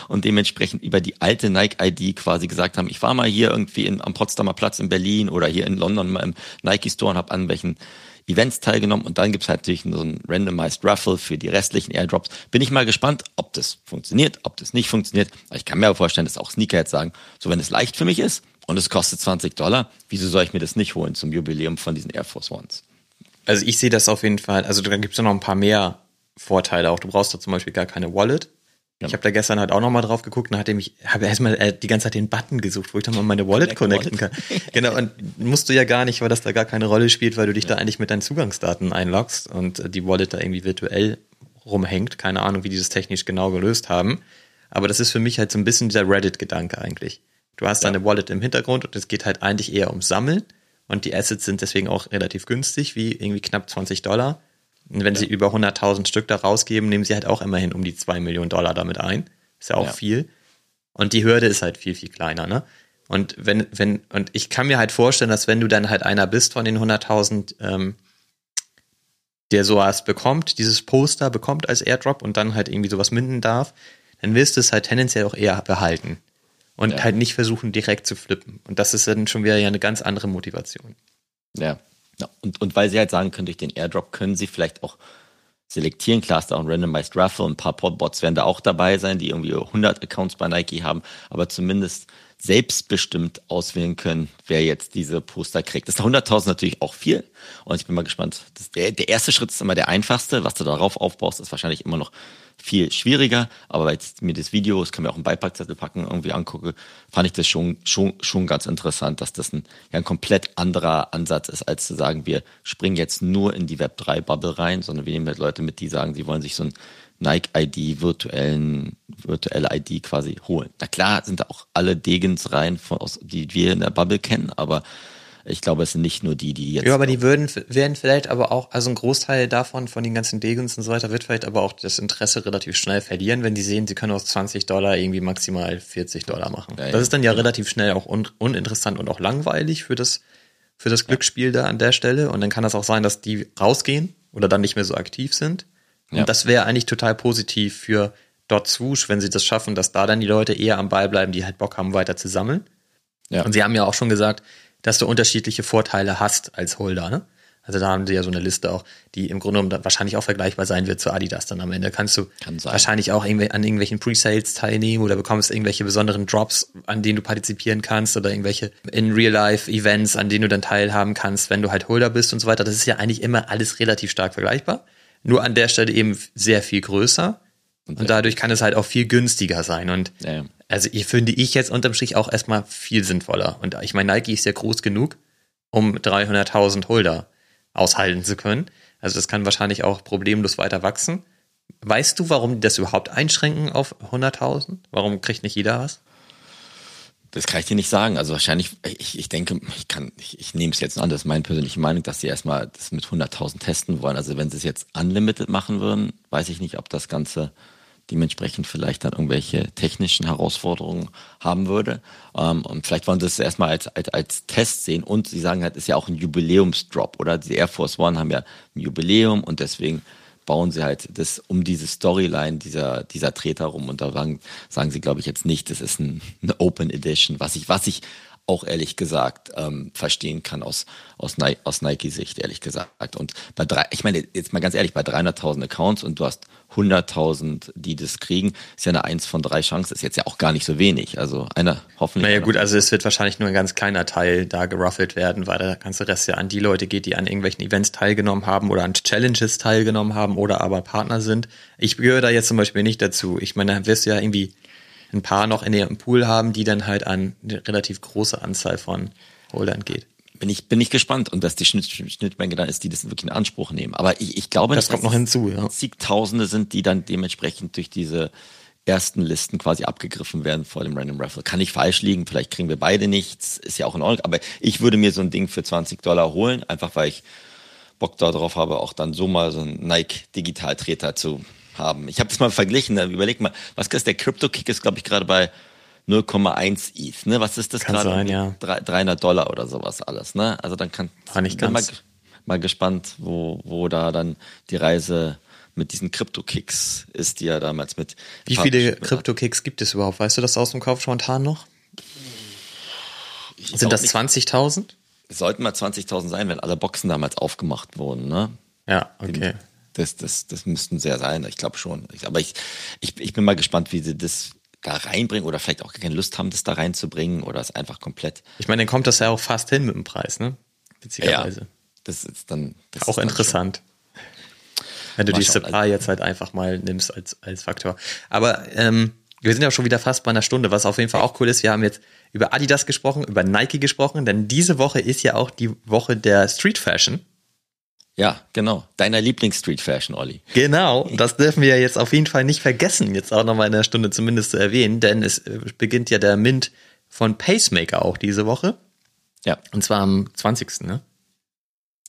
und dementsprechend über die alte Nike-ID quasi gesagt haben, ich war mal hier irgendwie in, am Potsdamer Platz in Berlin oder hier in London mal im Nike-Store und habe an welchen Events teilgenommen und dann gibt es halt natürlich so ein Randomized Raffle für die restlichen Airdrops. Bin ich mal gespannt, ob das funktioniert, ob das nicht funktioniert. Ich kann mir aber vorstellen, dass auch Sneaker jetzt sagen, so wenn es leicht für mich ist und es kostet 20 Dollar, wieso soll ich mir das nicht holen zum Jubiläum von diesen Air Force Ones? Also ich sehe das auf jeden Fall, also da gibt es noch ein paar mehr Vorteile auch. Du brauchst da zum Beispiel gar keine Wallet. Ja. Ich habe da gestern halt auch nochmal drauf geguckt und hatte mich, habe erstmal äh, die ganze Zeit den Button gesucht, wo ich dann mal meine Wallet connecten kann. genau, und musst du ja gar nicht, weil das da gar keine Rolle spielt, weil du dich ja. da eigentlich mit deinen Zugangsdaten einloggst und äh, die Wallet da irgendwie virtuell rumhängt. Keine Ahnung, wie die das technisch genau gelöst haben. Aber das ist für mich halt so ein bisschen dieser Reddit-Gedanke eigentlich. Du hast ja. deine Wallet im Hintergrund und es geht halt eigentlich eher ums Sammeln. Und die Assets sind deswegen auch relativ günstig, wie irgendwie knapp 20 Dollar. Und wenn ja. sie über 100.000 Stück da rausgeben, nehmen sie halt auch immerhin um die 2 Millionen Dollar damit ein. Ist ja auch ja. viel. Und die Hürde ist halt viel, viel kleiner, ne? Und wenn, wenn, und ich kann mir halt vorstellen, dass wenn du dann halt einer bist von den 100.000, ähm, der sowas bekommt, dieses Poster bekommt als Airdrop und dann halt irgendwie sowas minden darf, dann wirst du es halt tendenziell auch eher behalten. Und ja. halt nicht versuchen, direkt zu flippen. Und das ist dann schon wieder ja eine ganz andere Motivation. Ja, ja, und, und weil sie halt sagen können, durch den Airdrop können sie vielleicht auch selektieren. Klar ist da auch ein Randomized Raffle, ein paar Bots werden da auch dabei sein, die irgendwie 100 Accounts bei Nike haben, aber zumindest selbstbestimmt auswählen können, wer jetzt diese Poster kriegt. Das ist 100.000 natürlich auch viel und ich bin mal gespannt. Der, der erste Schritt ist immer der einfachste. Was du darauf aufbaust, ist wahrscheinlich immer noch viel schwieriger. Aber weil ich mir das Video, das kann mir auch einen Beipackzettel packen, irgendwie angucke, fand ich das schon, schon, schon ganz interessant, dass das ein, ja, ein komplett anderer Ansatz ist, als zu sagen, wir springen jetzt nur in die Web3-Bubble rein, sondern wir nehmen halt Leute mit, die sagen, sie wollen sich so ein Nike-ID, virtuellen, virtuelle ID quasi holen. Na klar sind da auch alle Degens rein, von, aus, die wir in der Bubble kennen, aber ich glaube, es sind nicht nur die, die jetzt. Ja, aber die würden, werden vielleicht aber auch, also ein Großteil davon, von den ganzen Degens und so weiter, wird vielleicht aber auch das Interesse relativ schnell verlieren, wenn die sehen, sie können aus 20 Dollar irgendwie maximal 40 Dollar machen. Ja, das ist dann ja, ja relativ schnell auch un uninteressant und auch langweilig für das, für das Glücksspiel da an der Stelle. Und dann kann das auch sein, dass die rausgehen oder dann nicht mehr so aktiv sind. Und ja. das wäre eigentlich total positiv für Dot Swoosh, wenn sie das schaffen, dass da dann die Leute eher am Ball bleiben, die halt Bock haben, weiter zu sammeln. Ja. Und sie haben ja auch schon gesagt, dass du unterschiedliche Vorteile hast als Holder. Ne? Also da haben sie ja so eine Liste auch, die im Grunde genommen wahrscheinlich auch vergleichbar sein wird zu Adidas dann am Ende. Kannst du Kann wahrscheinlich auch an irgendwelchen Pre-Sales teilnehmen oder bekommst irgendwelche besonderen Drops, an denen du partizipieren kannst oder irgendwelche In-Real-Life-Events, an denen du dann teilhaben kannst, wenn du halt Holder bist und so weiter. Das ist ja eigentlich immer alles relativ stark vergleichbar. Nur an der Stelle eben sehr viel größer. Und, und dadurch kann es halt auch viel günstiger sein. Und Ja. also ich finde ich jetzt unterm Strich auch erstmal viel sinnvoller. Und ich meine, Nike ist ja groß genug, um 300.000 Holder aushalten zu können. Also das kann wahrscheinlich auch problemlos weiter wachsen. Weißt du, warum die das überhaupt einschränken auf 100.000? Warum kriegt nicht jeder was? Das kann ich dir nicht sagen. Also wahrscheinlich, ich, ich denke, ich kann, ich, ich nehme es jetzt an, das ist meine persönliche Meinung, dass sie erstmal das mit 100.000 testen wollen. Also wenn sie es jetzt unlimited machen würden, weiß ich nicht, ob das Ganze dementsprechend vielleicht dann irgendwelche technischen Herausforderungen haben würde. Ähm, und vielleicht wollen sie es erstmal als, als, als Test sehen. Und sie sagen halt, ist ja auch ein Jubiläumsdrop, oder? Die Air Force One haben ja ein Jubiläum und deswegen bauen sie halt das um diese Storyline dieser, dieser Treter rum. Und da sagen, sagen sie, glaube ich, jetzt nicht, das ist ein, eine Open Edition, was ich, was ich auch ehrlich gesagt ähm, verstehen kann aus, aus, Ni aus Nike-Sicht, ehrlich gesagt. Und bei drei, ich meine, jetzt mal ganz ehrlich, bei 300.000 Accounts und du hast 100.000, die das kriegen, ist ja eine Eins von drei Chancen, ist jetzt ja auch gar nicht so wenig. Also einer hoffentlich. Naja gut, also es wird wahrscheinlich nur ein ganz kleiner Teil da geruffelt werden, weil der ganze Rest ja an die Leute geht, die an irgendwelchen Events teilgenommen haben oder an Challenges teilgenommen haben oder aber Partner sind. Ich gehöre da jetzt zum Beispiel nicht dazu. Ich meine, da wirst du ja irgendwie ein paar noch in ihrem Pool haben, die dann halt an eine relativ große Anzahl von Holdern geht. Bin ich, bin ich gespannt und dass die Schnitt, Schnittmenge dann ist, die das wirklich in Anspruch nehmen. Aber ich, ich glaube, das kommt noch hinzu, ja. Zigtausende sind, die dann dementsprechend durch diese ersten Listen quasi abgegriffen werden vor dem Random Raffle. Kann ich falsch liegen, vielleicht kriegen wir beide nichts, ist ja auch in Ordnung, aber ich würde mir so ein Ding für 20 Dollar holen, einfach weil ich Bock darauf habe, auch dann so mal so einen Nike Digitaltreter zu haben. Ich habe das mal verglichen, überleg mal, was ist der Crypto Kick ist glaube ich gerade bei 0,1 ETH, ne? Was ist das Kann gerade? sein, ja. 300 Dollar oder sowas alles, ne? Also dann kann nicht bin. Mal, mal gespannt, wo wo da dann die Reise mit diesen Crypto-Kicks ist, die ja damals mit Wie viele Crypto-Kicks gibt es überhaupt? Weißt du das aus dem Kopf spontan noch? Sind das 20.000? Es sollten mal 20.000 sein, wenn alle Boxen damals aufgemacht wurden, ne? Ja, okay. Das, das, das müssten sehr sein, ich glaube schon. Aber ich, ich, ich bin mal gespannt, wie sie das da reinbringen oder vielleicht auch keine Lust haben, das da reinzubringen oder es einfach komplett. Ich meine, dann kommt das ja auch fast hin mit dem Preis, ne? Witzigerweise. Das ist dann das auch ist dann interessant. Wenn du die Supply jetzt halt einfach mal nimmst als, als Faktor. Aber ähm, wir sind ja schon wieder fast bei einer Stunde, was auf jeden Fall auch cool ist. Wir haben jetzt über Adidas gesprochen, über Nike gesprochen, denn diese Woche ist ja auch die Woche der Street Fashion. Ja, genau. Deiner Lieblings-Street Fashion, Olli. Genau, das dürfen wir jetzt auf jeden Fall nicht vergessen, jetzt auch nochmal in einer Stunde zumindest zu erwähnen, denn es äh, beginnt ja der Mint von Pacemaker auch diese Woche. Ja. Und zwar am 20. Ne?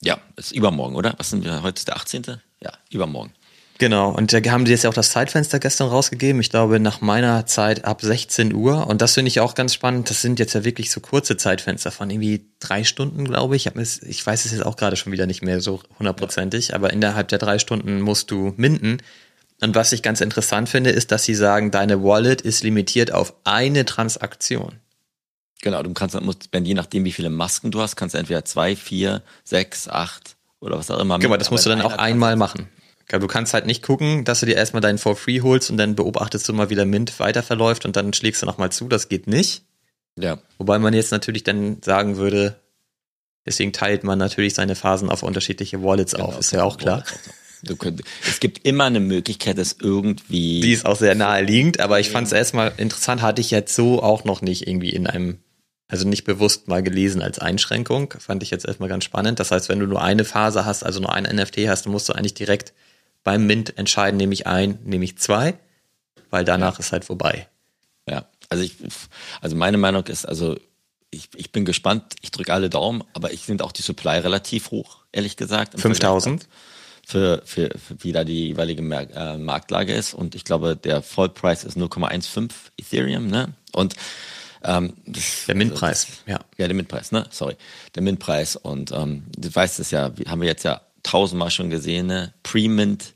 Ja, ist übermorgen, oder? Was sind wir? Heute ist der 18. Ja, übermorgen. Genau, und da haben sie jetzt ja auch das Zeitfenster gestern rausgegeben. Ich glaube, nach meiner Zeit ab 16 Uhr. Und das finde ich auch ganz spannend. Das sind jetzt ja wirklich so kurze Zeitfenster von irgendwie drei Stunden, glaube ich. Ich weiß es jetzt auch gerade schon wieder nicht mehr so hundertprozentig, aber innerhalb der drei Stunden musst du minden. Und was ich ganz interessant finde, ist, dass sie sagen, deine Wallet ist limitiert auf eine Transaktion. Genau, du kannst, musst, wenn je nachdem, wie viele Masken du hast, kannst du entweder zwei, vier, sechs, acht oder was auch immer. Genau, das musst du dann auch einmal machen. Du kannst halt nicht gucken, dass du dir erstmal deinen For Free holst und dann beobachtest du mal, wie der Mint weiter verläuft und dann schlägst du nochmal zu. Das geht nicht. Ja. Wobei man jetzt natürlich dann sagen würde, deswegen teilt man natürlich seine Phasen auf unterschiedliche Wallets genau, auf. Ist ja auch klar. Könnt, es gibt immer eine Möglichkeit, das irgendwie. Die ist auch sehr naheliegend, aber ich fand es erstmal interessant, hatte ich jetzt so auch noch nicht irgendwie in einem, also nicht bewusst mal gelesen als Einschränkung. Fand ich jetzt erstmal ganz spannend. Das heißt, wenn du nur eine Phase hast, also nur ein NFT hast, dann musst du eigentlich direkt beim Mint entscheiden, nehme ich ein, nehme ich zwei, weil danach ja. ist halt vorbei. Ja, also ich, also meine Meinung ist, also ich, ich bin gespannt, ich drücke alle Daumen, aber ich finde auch die Supply relativ hoch, ehrlich gesagt. 5000? Für, für, für wie da die jeweilige Mer äh, Marktlage ist und ich glaube, der Vollpreis ist 0,15 Ethereum, ne? Und ähm, der Mintpreis, also ja. Ja, der Mintpreis, ne? Sorry. Der Mintpreis und ähm, du weißt es ja, haben wir jetzt ja tausendmal schon gesehen, ne? Pre-Mint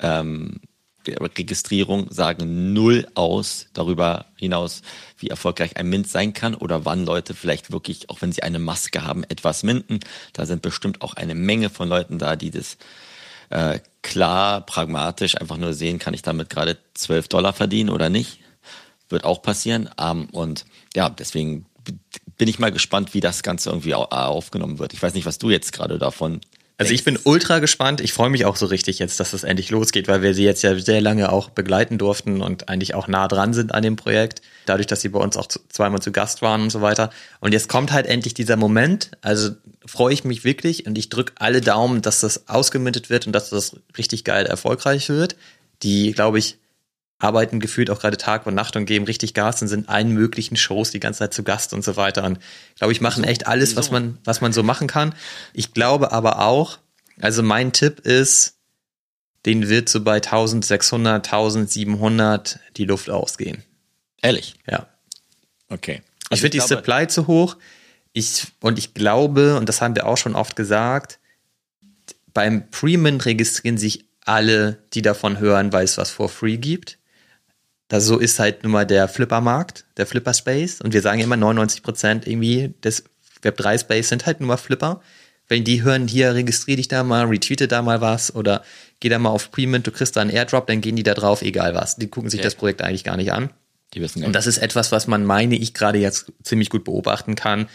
ähm, Registrierung sagen null aus darüber hinaus, wie erfolgreich ein Mint sein kann oder wann Leute vielleicht wirklich, auch wenn sie eine Maske haben, etwas minden. Da sind bestimmt auch eine Menge von Leuten da, die das äh, klar, pragmatisch einfach nur sehen, kann ich damit gerade 12 Dollar verdienen oder nicht. Wird auch passieren. Ähm, und ja, deswegen bin ich mal gespannt, wie das Ganze irgendwie aufgenommen wird. Ich weiß nicht, was du jetzt gerade davon Also ich bin ultra gespannt. Ich freue mich auch so richtig jetzt, dass es endlich losgeht, weil wir sie jetzt ja sehr lange auch begleiten durften und eigentlich auch nah dran sind an dem Projekt. Dadurch, dass sie bei uns auch zweimal zu Gast waren und so weiter. Und jetzt kommt halt endlich dieser Moment. Also freue ich mich wirklich und ich drücke alle Daumen, dass das ausgemintet wird und dass das richtig geil erfolgreich wird. Die, glaube ich, arbeiten gefühlt auch gerade Tag und Nacht und geben richtig Gas und sind allen möglichen Shows die ganze Zeit zu Gast und so weiter. Und glaube ich, machen echt alles, was man, was man so machen kann. Ich glaube aber auch, also mein Tipp ist, den wird so bei 1600, 1700 die Luft ausgehen. Ehrlich? Ja. Okay. Also ich finde die Supply zu hoch. Ich, und ich glaube, und das haben wir auch schon oft gesagt, beim Pre-Mint registrieren sich alle, die davon hören, weil es was for free gibt. Das so ist halt nun mal der Flipper-Markt, der Flipper-Space. Und wir sagen immer, 99 Prozent irgendwie des Web3-Space sind halt nur mal Flipper. Wenn die hören, hier registriere dich da mal, retweete da mal was oder geh da mal auf Premint, du kriegst da einen Airdrop, dann gehen die da drauf, egal was. Die gucken sich okay. das Projekt eigentlich gar nicht an. Die wissen Und das ist etwas, was man, meine ich, gerade jetzt ziemlich gut beobachten kann.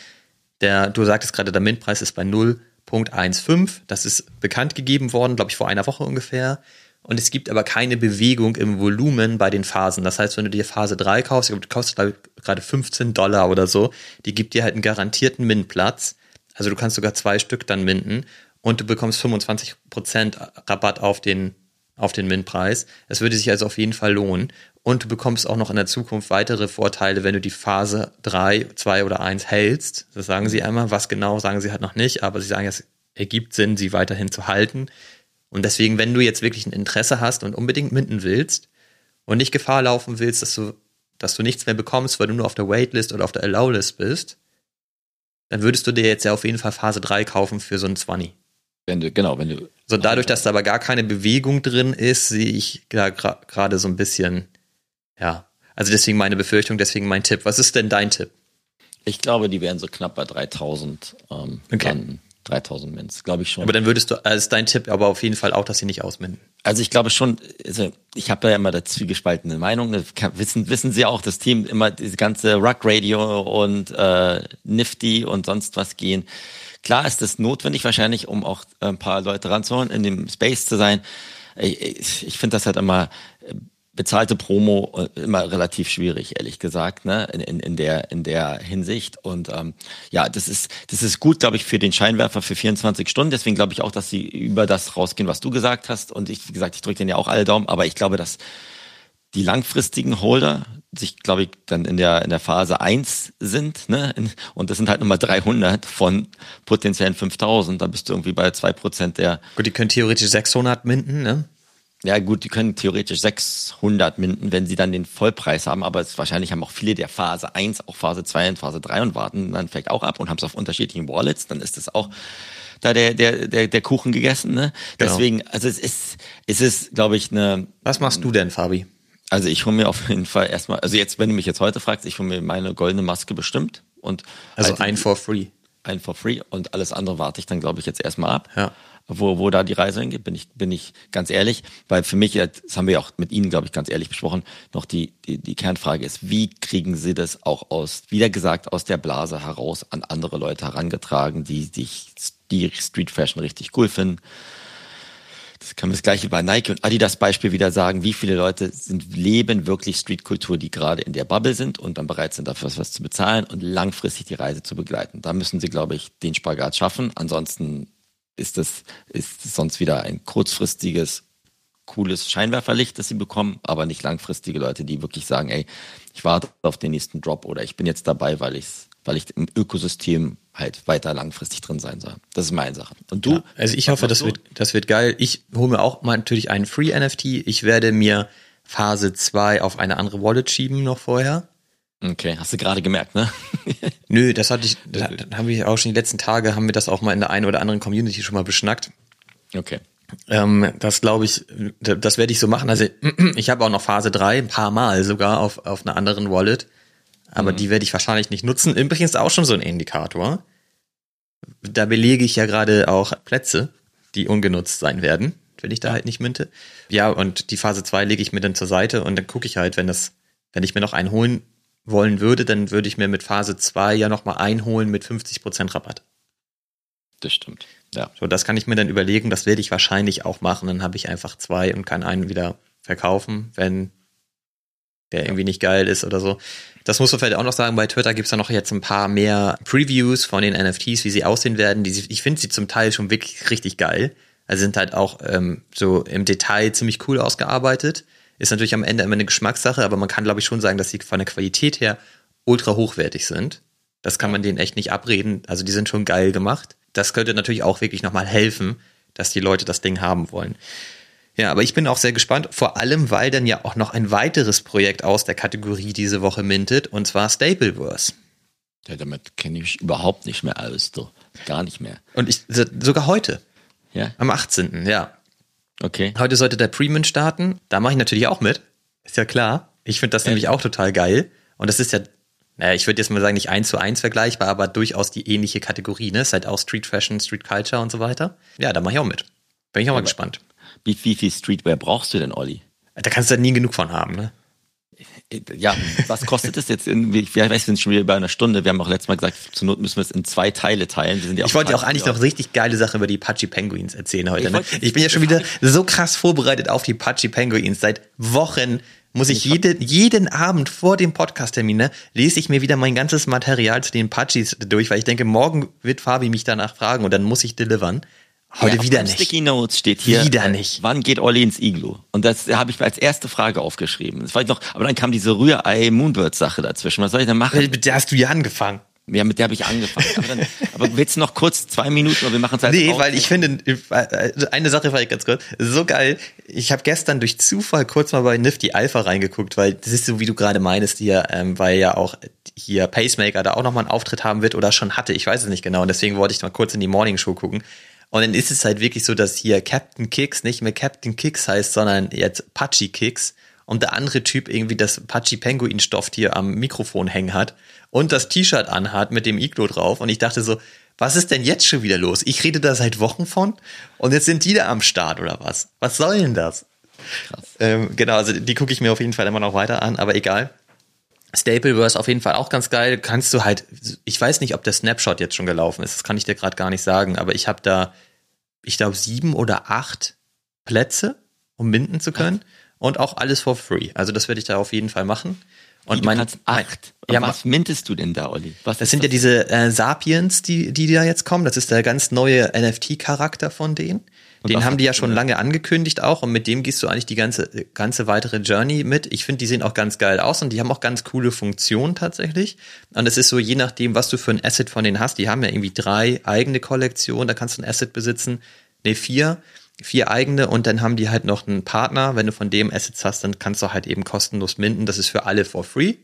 Der, du sagtest gerade, der Mintpreis ist bei 0.15. Das ist bekannt gegeben worden, glaube ich, vor einer Woche ungefähr und es gibt aber keine Bewegung im Volumen bei den Phasen. Das heißt, wenn du dir Phase 3 kaufst, die kostet gerade 15 Dollar oder so, die gibt dir halt einen garantierten Mintplatz. Also du kannst sogar zwei Stück dann minden und du bekommst 25% Rabatt auf den, auf den Mintpreis. Es würde sich also auf jeden Fall lohnen. Und du bekommst auch noch in der Zukunft weitere Vorteile, wenn du die Phase 3, 2 oder 1 hältst. Das sagen sie einmal. Was genau, sagen sie halt noch nicht, aber sie sagen, es ergibt Sinn, sie weiterhin zu halten. Und deswegen, wenn du jetzt wirklich ein Interesse hast und unbedingt minden willst und nicht Gefahr laufen willst, dass du, dass du nichts mehr bekommst, weil du nur auf der Waitlist oder auf der Allow-List bist, dann würdest du dir jetzt ja auf jeden Fall Phase 3 kaufen für so ein 20. Wenn du, genau, wenn du. So dadurch, dass da aber gar keine Bewegung drin ist, sehe ich da gerade so ein bisschen, ja. Also deswegen meine Befürchtung, deswegen mein Tipp. Was ist denn dein Tipp? Ich glaube, die wären so knapp bei 3000 ähm, okay. landen. 3000 Mins, glaube ich schon. Aber dann würdest du, als dein Tipp aber auf jeden Fall auch, dass sie nicht ausminden. Also ich glaube schon, also ich habe da ja immer der zwiegespaltene Meinung. Das wissen, wissen Sie auch, das Team immer diese ganze Rock Radio und äh, Nifty und sonst was gehen. Klar ist das notwendig wahrscheinlich, um auch ein paar Leute ranzuholen, in dem Space zu sein. Ich, ich finde das halt immer bezahlte Promo äh, immer relativ schwierig, ehrlich gesagt, ne, in, in, in der in der Hinsicht. Und ähm, ja, das ist das ist gut, glaube ich, für den Scheinwerfer für 24 Stunden. Deswegen glaube ich auch, dass sie über das rausgehen, was du gesagt hast. Und ich, wie gesagt, ich drücke denen ja auch alle Daumen. Aber ich glaube, dass die langfristigen Holder sich, glaube ich, dann in der in der Phase eins sind, ne? Und das sind halt nochmal 300 von potenziellen 5000. Da bist du irgendwie bei zwei Prozent der. Gut, die können theoretisch 600 minden, ne? Ja, gut, die können theoretisch 600 minden, wenn sie dann den Vollpreis haben, aber es, wahrscheinlich haben auch viele der Phase 1, auch Phase 2 und Phase 3 und warten dann vielleicht auch ab und haben es auf unterschiedlichen Wallets, dann ist das auch da der, der, der, der Kuchen gegessen. Ne? Genau. Deswegen, also es ist, es ist, glaube ich, eine. Was machst du denn, Fabi? Also ich hole mir auf jeden Fall erstmal, also jetzt, wenn du mich jetzt heute fragst, ich hole mir meine goldene Maske bestimmt und also halt ein for free. Ein for free und alles andere warte ich dann, glaube ich, jetzt erstmal ab. Ja wo, wo da die Reise hingeht, bin ich, bin ich ganz ehrlich, weil für mich, das haben wir auch mit Ihnen, glaube ich, ganz ehrlich besprochen, noch die, die, die Kernfrage ist, wie kriegen Sie das auch aus, wieder gesagt, aus der Blase heraus an andere Leute herangetragen, die, die, die Street Fashion richtig cool finden? Das kann man das gleiche bei Nike und Adidas Beispiel wieder sagen. Wie viele Leute sind, leben wirklich Streetkultur, die gerade in der Bubble sind und dann bereit sind, dafür was zu bezahlen und langfristig die Reise zu begleiten. Da müssen sie, glaube ich, den Spagat schaffen. Ansonsten ist das ist sonst wieder ein kurzfristiges cooles Scheinwerferlicht, das sie bekommen, aber nicht langfristige Leute, die wirklich sagen, ey, ich warte auf den nächsten Drop oder ich bin jetzt dabei, weil ich weil ich im Ökosystem halt weiter langfristig drin sein soll. Das ist meine Sache. Und du? Ja, also ich hoffe, das wird, das wird geil. Ich hole mir auch mal natürlich einen Free NFT. Ich werde mir Phase 2 auf eine andere Wallet schieben noch vorher. Okay, hast du gerade gemerkt, ne? Nö, das hatte ich, das, das haben wir auch schon die letzten Tage, haben wir das auch mal in der einen oder anderen Community schon mal beschnackt. Okay. Ähm, das glaube ich, das werde ich so machen. Also ich habe auch noch Phase 3, ein paar Mal sogar auf, auf einer anderen Wallet. Aber mhm. die werde ich wahrscheinlich nicht nutzen. Übrigens auch schon so ein Indikator. Da belege ich ja gerade auch Plätze, die ungenutzt sein werden, wenn ich da halt nicht minte. Ja, und die Phase 2 lege ich mir dann zur Seite und dann gucke ich halt, wenn das, wenn ich mir noch einen holen wollen würde, dann würde ich mir mit Phase 2 ja nochmal einholen mit 50% Rabatt. Das stimmt. Ja. So, das kann ich mir dann überlegen, das werde ich wahrscheinlich auch machen. Dann habe ich einfach zwei und kann einen wieder verkaufen, wenn der irgendwie nicht geil ist oder so. Das musst du vielleicht auch noch sagen, bei Twitter gibt es ja noch jetzt ein paar mehr Previews von den NFTs, wie sie aussehen werden. Die, ich finde sie zum Teil schon wirklich richtig geil. Also sind halt auch ähm, so im Detail ziemlich cool ausgearbeitet. Ist natürlich am Ende immer eine Geschmackssache, aber man kann, glaube ich, schon sagen, dass sie von der Qualität her ultra hochwertig sind. Das kann man denen echt nicht abreden. Also die sind schon geil gemacht. Das könnte natürlich auch wirklich nochmal helfen, dass die Leute das Ding haben wollen. Ja, aber ich bin auch sehr gespannt, vor allem, weil dann ja auch noch ein weiteres Projekt aus der Kategorie diese Woche mintet, und zwar Stapleverse. Ja, damit kenne ich überhaupt nicht mehr aus, doch. Gar nicht mehr. Und ich, sogar heute. Ja. Am 18. Ja. Okay. Heute sollte der Premium starten. Da mache ich natürlich auch mit. Ist ja klar. Ich finde das Ja. nämlich auch total geil. Und das ist ja, naja, ich würde jetzt mal sagen, nicht eins zu eins vergleichbar, aber durchaus die ähnliche Kategorie, ne? Ist halt auch Street Fashion, Street Culture und so weiter. Ja, da mache ich auch mit. Bin ich auch mal gespannt. Wie, wie viel Streetwear brauchst du denn, Olli? Da kannst du halt nie genug von haben, ne? Ja, was kostet es jetzt? In, ich weiß, wir sind schon wieder bei einer Stunde. Wir haben auch letztes Mal gesagt, zur Not müssen wir es in zwei Teile teilen. Ja Ich wollte dir auch eigentlich noch richtig geile Sachen über die Pachi Penguins erzählen heute. Ich Ne? Ich bin ja schon wieder so krass vorbereitet auf die Pachi Penguins. Seit Wochen muss ich jede, jeden Abend vor dem Podcast-Termin, ne, lese ich mir wieder mein ganzes Material zu den Pachis durch, weil ich denke, morgen wird Fabi mich danach fragen und dann muss ich delivern. Heute Ja, wieder nicht. Sticky Notes steht hier. Wieder äh, nicht. Wann geht Olli ins Iglu? Und das habe ich mir als erste Frage aufgeschrieben. Das war ich noch, aber dann kam diese Rührei Moonbird Sache dazwischen. Was soll ich denn machen? Mit der hast du ja angefangen. Ja, mit der habe ich angefangen. Aber, dann, aber willst du noch kurz zwei Minuten oder wir machen es halt Nee, auf? weil ich finde, äh, eine Sache war ich ganz kurz, so geil. Ich habe gestern durch Zufall kurz mal bei Nifty Alpha reingeguckt, weil das ist so, wie du gerade meinst hier, ähm, weil ja auch hier Pacemaker da auch nochmal einen Auftritt haben wird oder schon hatte, ich weiß es nicht genau. Und deswegen wollte ich mal kurz in die Morning Show gucken. Und dann ist es halt wirklich so, dass hier Captain Kicks nicht mehr Captain Kicks heißt, sondern jetzt Pachi Kicks. Und der andere Typ irgendwie das Pachi Penguin Stoff hier am Mikrofon hängen hat und das T-Shirt anhat mit dem Iglo drauf. Und ich dachte so, was ist denn jetzt schon wieder los? Ich rede da seit Wochen von und jetzt sind die da am Start oder was? Was soll denn das? Ähm, genau, also die gucke ich mir auf jeden Fall immer noch weiter an, aber egal. Stapleverse auf jeden Fall auch ganz geil. Kannst du halt, ich weiß nicht, ob der Snapshot jetzt schon gelaufen ist, das kann ich dir gerade gar nicht sagen, aber ich habe da, ich glaube, sieben oder acht Plätze, um minden zu können und auch alles for free. Also das werde ich da auf jeden Fall machen. Und Wie, mein, acht. Ja, was mintest du denn da, Olli? Was das sind ja diese äh, Sapiens, die, die da jetzt kommen. Das ist der ganz neue NFT-Charakter von denen. Den was haben die ja schon lange angekündigt auch und mit dem gehst du eigentlich die ganze, ganze weitere Journey mit. Ich finde, die sehen auch ganz geil aus und die haben auch ganz coole Funktionen tatsächlich. Und es ist so, je nachdem, was du für ein Asset von denen hast, die haben ja irgendwie drei eigene Kollektionen, da kannst du ein Asset besitzen. Nee, vier. Vier eigene und dann haben die halt noch einen Partner. Wenn du von dem Assets hast, dann kannst du halt eben kostenlos minden. Das ist für alle for free.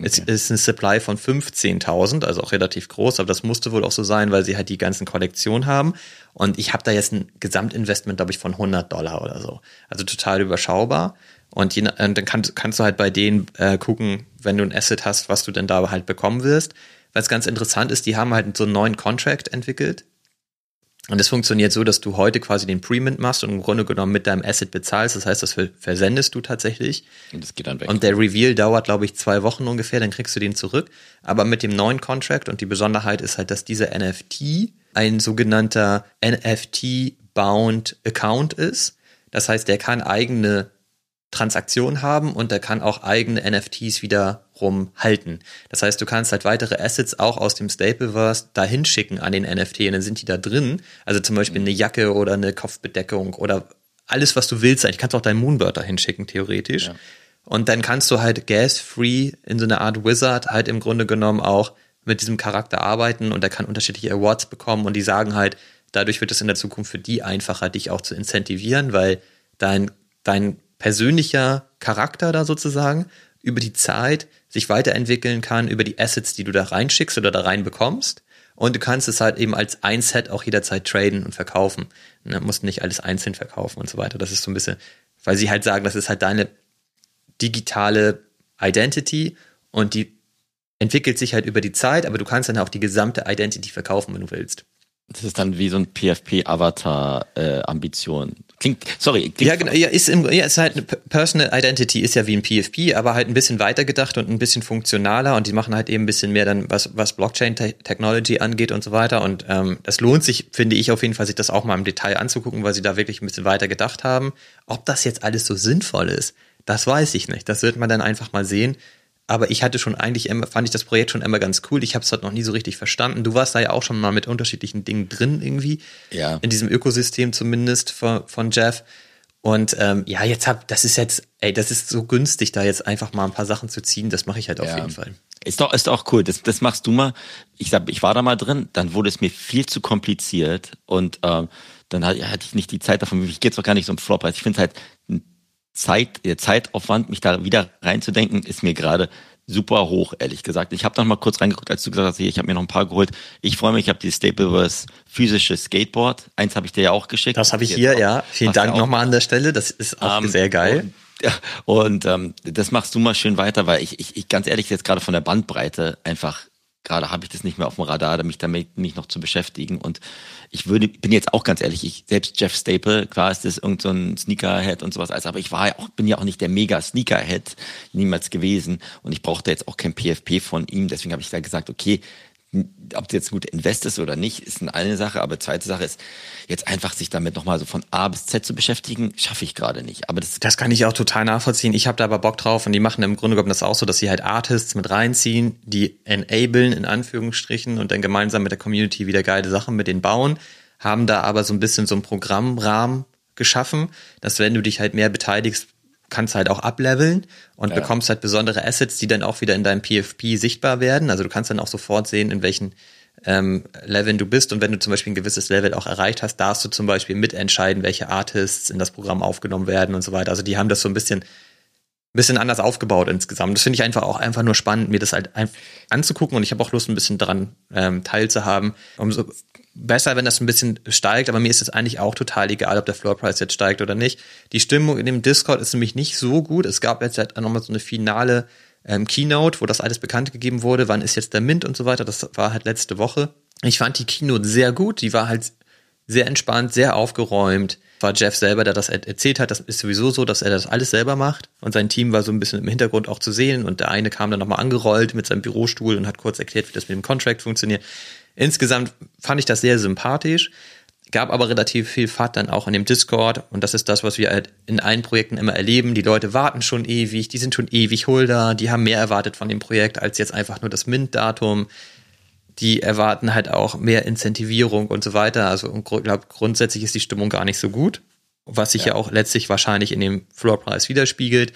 Es ist ein Supply von 15.000, also auch relativ groß, aber das musste wohl auch so sein, weil sie halt die ganzen Kollektionen haben. Und ich habe da jetzt ein Gesamtinvestment, glaube ich, von 100 Dollar oder so. Also total überschaubar. Und, je, und dann kannst, kannst du halt bei denen äh, gucken, wenn du ein Asset hast, was du denn da halt bekommen wirst. Was ganz interessant ist, die haben halt so einen neuen Contract entwickelt. Und es funktioniert so, dass du heute quasi den Pre-Mint machst und im Grunde genommen mit deinem Asset bezahlst. Das heißt, das ver- versendest du tatsächlich. Und das geht dann weg. Und der Reveal dauert, glaube ich, zwei Wochen ungefähr, dann kriegst du den zurück. Aber mit dem neuen Contract und die Besonderheit ist halt, dass dieser NFT ein sogenannter NFT-bound Account ist. Das heißt, der kann eigene Transaktionen haben und der kann auch eigene NFTs wiederum halten. Das heißt, du kannst halt weitere Assets auch aus dem Stapleverse dahin schicken an den NFT und dann sind die da drin. Also zum Beispiel eine Jacke oder eine Kopfbedeckung oder alles, was du willst. Ich kannst auch deinen Moonbird dahin schicken, theoretisch. Ja. Und dann kannst du halt gas-free in so einer Art Wizard halt im Grunde genommen auch mit diesem Charakter arbeiten und der kann unterschiedliche Awards bekommen und die sagen halt, dadurch wird es in der Zukunft für die einfacher, dich auch zu incentivieren, weil dein, dein persönlicher Charakter da sozusagen über die Zeit sich weiterentwickeln kann, über die Assets, die du da reinschickst oder da rein bekommst. Und du kannst es halt eben als ein Set auch jederzeit traden und verkaufen. Du musst nicht alles einzeln verkaufen und so weiter. Das ist so ein bisschen, weil sie halt sagen, das ist halt deine digitale Identity und die entwickelt sich halt über die Zeit, aber du kannst dann auch die gesamte Identity verkaufen, wenn du willst. Das ist dann wie so ein PFP-Avatar-Ambition. Äh, klingt, sorry. Klingt ja, genau, ja, ist, im, ja, ist halt eine Personal Identity, ist ja wie ein PFP, aber halt ein bisschen weiter gedacht und ein bisschen funktionaler und die machen halt eben ein bisschen mehr dann, was, was Blockchain-Technology angeht und so weiter. Und ähm, das lohnt sich, finde ich, auf jeden Fall, sich das auch mal im Detail anzugucken, weil sie da wirklich ein bisschen weiter gedacht haben. Ob das jetzt alles so sinnvoll ist, das weiß ich nicht. Das wird man dann einfach mal sehen. Aber ich hatte schon eigentlich immer, fand ich das Projekt schon immer ganz cool. Ich habe es halt noch nie so richtig verstanden. Du warst da ja auch schon mal mit unterschiedlichen Dingen drin irgendwie. Ja. In diesem Ökosystem zumindest von, von Jeff. Und ähm, ja, jetzt hab, das ist jetzt, ey, das ist so günstig, da jetzt einfach mal ein paar Sachen zu ziehen. Das mache ich halt auf ja. jeden Fall. Ist doch, ist doch cool. Das, das machst du mal. Ich sag, ich war da mal drin, dann wurde es mir viel zu kompliziert und ähm, dann hatte ich nicht die Zeit davon. Ich gehe jetzt doch gar nicht so um Flop. Ich finde halt Zeit, der Zeitaufwand, mich da wieder reinzudenken, ist mir gerade super hoch, ehrlich gesagt. Ich habe noch mal kurz reingeguckt, als du gesagt hast, ich habe mir noch ein paar geholt. Ich freue mich, ich habe die Stapleverse physische Skateboard. Eins habe ich dir ja auch geschickt. Das habe ich hier, ja. Vielen Dank nochmal an der Stelle. Das ist auch ähm, sehr geil. Und, ja, und ähm, das machst du mal schön weiter, weil ich, ich, ich ganz ehrlich jetzt gerade von der Bandbreite einfach gerade habe ich das nicht mehr auf dem Radar, mich damit mich noch zu beschäftigen. Und ich würde, bin jetzt auch ganz ehrlich, ich selbst Jeff Staple, klar ist das irgend so Sneakerhead und sowas, aber ich war ja auch, bin ja auch nicht der mega Sneakerhead niemals gewesen und ich brauchte jetzt auch kein PFP von ihm. Deswegen habe ich da gesagt, okay, ob du jetzt gut investierst oder nicht, ist eine Sache, aber zweite Sache ist, jetzt einfach sich damit nochmal so von A bis Z zu beschäftigen, schaffe ich gerade nicht. Aber das, das kann ich auch total nachvollziehen. Ich habe da aber Bock drauf und die machen im Grunde genommen das auch so, dass sie halt Artists mit reinziehen, die enablen in Anführungsstrichen und dann gemeinsam mit der Community wieder geile Sachen mit denen bauen, haben da aber so ein bisschen so ein Programmrahmen geschaffen, dass wenn du dich halt mehr beteiligst, kannst halt auch ableveln und ja. bekommst halt besondere Assets, die dann auch wieder in deinem PFP sichtbar werden. Also du kannst dann auch sofort sehen, in welchen ähm, Leveln du bist und wenn du zum Beispiel ein gewisses Level auch erreicht hast, darfst du zum Beispiel mitentscheiden, welche Artists in das Programm aufgenommen werden und so weiter. Also die haben das so ein bisschen bisschen anders aufgebaut insgesamt. Das finde ich einfach auch einfach nur spannend, mir das halt anzugucken und ich habe auch Lust, ein bisschen daran ähm, teilzuhaben. Umso besser, wenn das ein bisschen steigt, aber mir ist es eigentlich auch total egal, ob der Floorpreis jetzt steigt oder nicht. Die Stimmung in dem Discord ist nämlich nicht so gut. Es gab jetzt halt nochmal so eine finale ähm, Keynote, wo das alles bekannt gegeben wurde, wann ist jetzt der Mint und so weiter. Das war halt letzte Woche. Ich fand die Keynote sehr gut. Die war halt sehr entspannt, sehr aufgeräumt war Jeff selber, der das erzählt hat. Das ist sowieso so, dass er das alles selber macht. Und sein Team war so ein bisschen im Hintergrund auch zu sehen. Und der eine kam dann nochmal angerollt mit seinem Bürostuhl und hat kurz erklärt, wie das mit dem Contract funktioniert. Insgesamt fand ich das sehr sympathisch. Gab aber relativ viel Fahrt dann auch in dem Discord. Und das ist das, was wir halt in allen Projekten immer erleben. Die Leute warten schon ewig, die sind schon ewig Holder, die haben mehr erwartet von dem Projekt als jetzt einfach nur das Mint-Datum die erwarten halt auch mehr Incentivierung und so weiter. Also ich glaube, grundsätzlich ist die Stimmung gar nicht so gut, was sich ja. ja auch letztlich wahrscheinlich in dem Floorpreis widerspiegelt.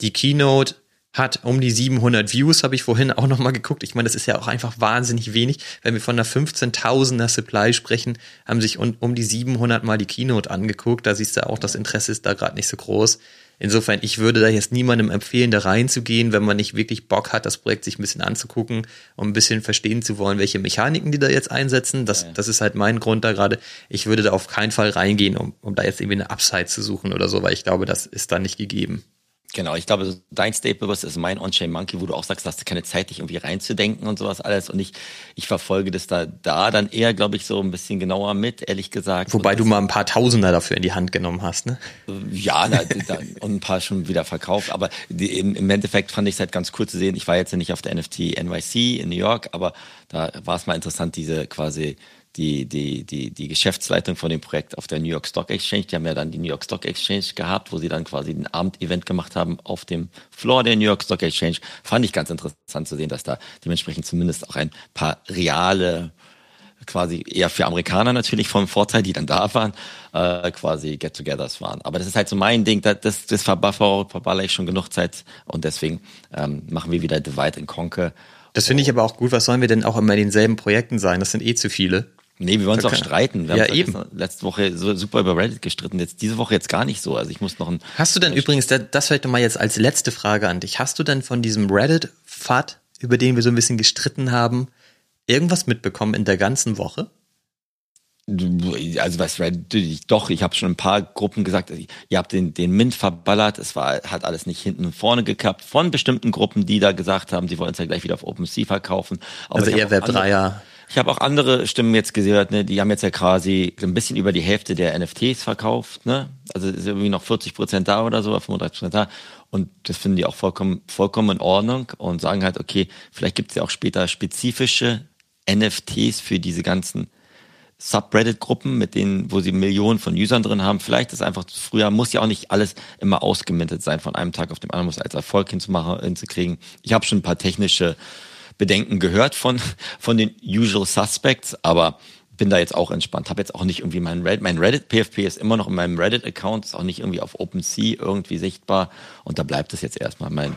Die Keynote hat um die 700 Views, habe ich vorhin auch nochmal geguckt. Ich meine, das ist ja auch einfach wahnsinnig wenig. Wenn wir von einer 15.000er Supply sprechen, haben sich um, um die 700 mal die Keynote angeguckt. Da siehst du auch, das Interesse ist da gerade nicht so groß. Insofern, ich würde da jetzt niemandem empfehlen, da reinzugehen, wenn man nicht wirklich Bock hat, das Projekt sich ein bisschen anzugucken und ein bisschen verstehen zu wollen, welche Mechaniken die da jetzt einsetzen. Das, das ist halt mein Grund da gerade. Ich würde da auf keinen Fall reingehen, um, um da jetzt irgendwie eine Upside zu suchen oder so, weil ich glaube, das ist da nicht gegeben. Genau, ich glaube, dein Staple was ist mein On-Chain Monkey, wo du auch sagst, hast du keine Zeit, dich irgendwie reinzudenken und sowas alles. Und ich, ich verfolge das da, da dann eher, glaube ich, so ein bisschen genauer mit, ehrlich gesagt. Wobei du mal ein paar Tausender dafür in die Hand genommen hast, ne? Ja, na, da, und ein paar schon wieder verkauft. Aber die, im, im Endeffekt fand ich es halt ganz cool zu sehen. Ich war jetzt ja nicht auf der NFT NYC in New York, aber da war es mal interessant, diese quasi die, die, die, die Geschäftsleitung von dem Projekt auf der New York Stock Exchange. Die haben ja dann die New York Stock Exchange gehabt, wo sie dann quasi ein Abendevent gemacht haben auf dem Floor der New York Stock Exchange. Fand ich ganz interessant zu sehen, dass da dementsprechend zumindest auch ein paar reale quasi eher für Amerikaner natürlich vom Vorteil, die dann da waren, äh, quasi Get-togethers waren. Aber das ist halt so mein Ding, das, das, verballer ich schon genug Zeit und deswegen ähm, machen wir wieder Divide and Conquer. Das finde ich aber auch gut. Was sollen wir denn auch immer in denselben Projekten sein? Das sind eh zu viele. Nee, wir wollen uns auch streiten. Wir ja, haben eben. letzte Woche so super über Reddit gestritten, jetzt diese Woche jetzt gar nicht so. Also ich muss noch ein. Hast du denn übrigens, das vielleicht nochmal jetzt als letzte Frage an dich, hast du denn von diesem Reddit-FAT, über den wir so ein bisschen gestritten haben, irgendwas mitbekommen in der ganzen Woche? Also was Reddit, doch, ich habe schon ein paar Gruppen gesagt, ihr habt den, den Mint verballert, es war, hat alles nicht hinten und vorne geklappt, von bestimmten Gruppen, die da gesagt haben, sie wollen es ja gleich wieder auf OpenSea verkaufen. Aber also eher Web 3er. Ich habe auch andere Stimmen jetzt gehört, ne? die haben jetzt ja quasi ein bisschen über die Hälfte der NFTs verkauft. Ne? Also ist irgendwie noch 40 Prozent da oder so, 35 Prozent da. Und das finden die auch vollkommen, vollkommen in Ordnung und sagen halt, okay, vielleicht gibt es ja auch später spezifische NFTs für diese ganzen Subreddit-Gruppen, mit denen, wo sie Millionen von Usern drin haben. Vielleicht ist einfach früher, muss ja auch nicht alles immer ausgemintet sein, von einem Tag auf den anderen, muss als Erfolg hinzumachen, hinzukriegen. Ich habe schon ein paar technische Bedenken gehört von, von den Usual Suspects, aber bin da jetzt auch entspannt. Habe jetzt auch nicht irgendwie mein Reddit, mein Reddit PFP ist immer noch in meinem Reddit-Account, ist auch nicht irgendwie auf OpenSea irgendwie sichtbar und da bleibt es jetzt erstmal mein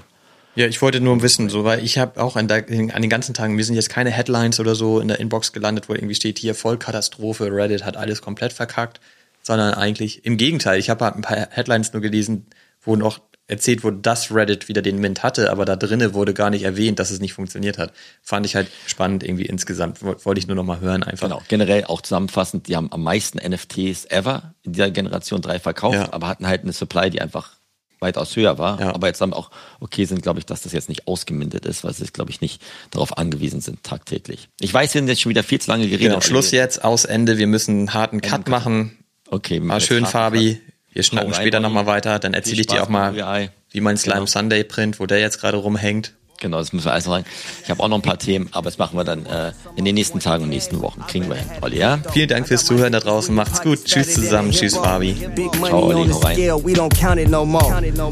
ja, ich wollte nur wissen, so, weil ich habe auch an, den ganzen Tagen, mir sind jetzt keine Headlines oder so in der Inbox gelandet, wo irgendwie steht hier Vollkatastrophe, Reddit hat alles komplett verkackt, sondern eigentlich im Gegenteil. Ich habe halt ein paar Headlines nur gelesen, wo noch erzählt wurde, dass Reddit wieder den Mint hatte, aber da drinnen wurde gar nicht erwähnt, dass es nicht funktioniert hat. Fand ich halt spannend irgendwie insgesamt. Wollte ich nur noch mal hören einfach. Genau, generell auch zusammenfassend, die haben am meisten NFTs ever in dieser Generation 3 verkauft, ja. aber hatten halt eine Supply, die einfach weitaus höher war. Ja. Aber jetzt haben auch okay sind, glaube ich, dass das jetzt nicht ausgemindet ist, weil sie, glaube ich, nicht darauf angewiesen sind tagtäglich. Ich weiß, wir sind jetzt schon wieder viel zu lange geredet. Genau, Schluss jetzt, aus Ende. Wir müssen einen harten Cut machen. Okay. War schön, Fabi. Wir schnacken später nochmal weiter. Dann erzähle ich dir auch mal, wie mein Slime genau. Sunday Print, wo der jetzt gerade rumhängt. Genau, das müssen wir alles noch rein. Ich habe auch noch ein paar Themen, aber das machen wir dann äh, in den nächsten Tagen und nächsten Wochen. Kriegen wir hin, Olli, ja? Vielen Dank fürs Zuhören da draußen. Macht's gut. Tschüss zusammen. Tschüss, Fabi. Ciao, Olli. Hau rein.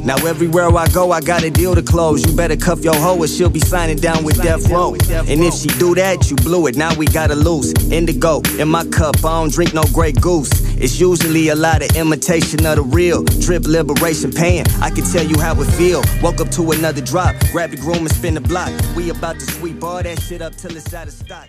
Now everywhere I go, I got a deal to close. You better cuff your hoe or she'll be signing down with Death Row. And if she do that, you blew it. Now we gotta lose. Indigo in my cup. I don't drink no Grey Goose. It's usually a lot of imitation of the real. Drip liberation pain. I can tell you how it feel. Woke up to another drop. Grab the groom and spin the block. We about to sweep all that shit up till it's out of stock.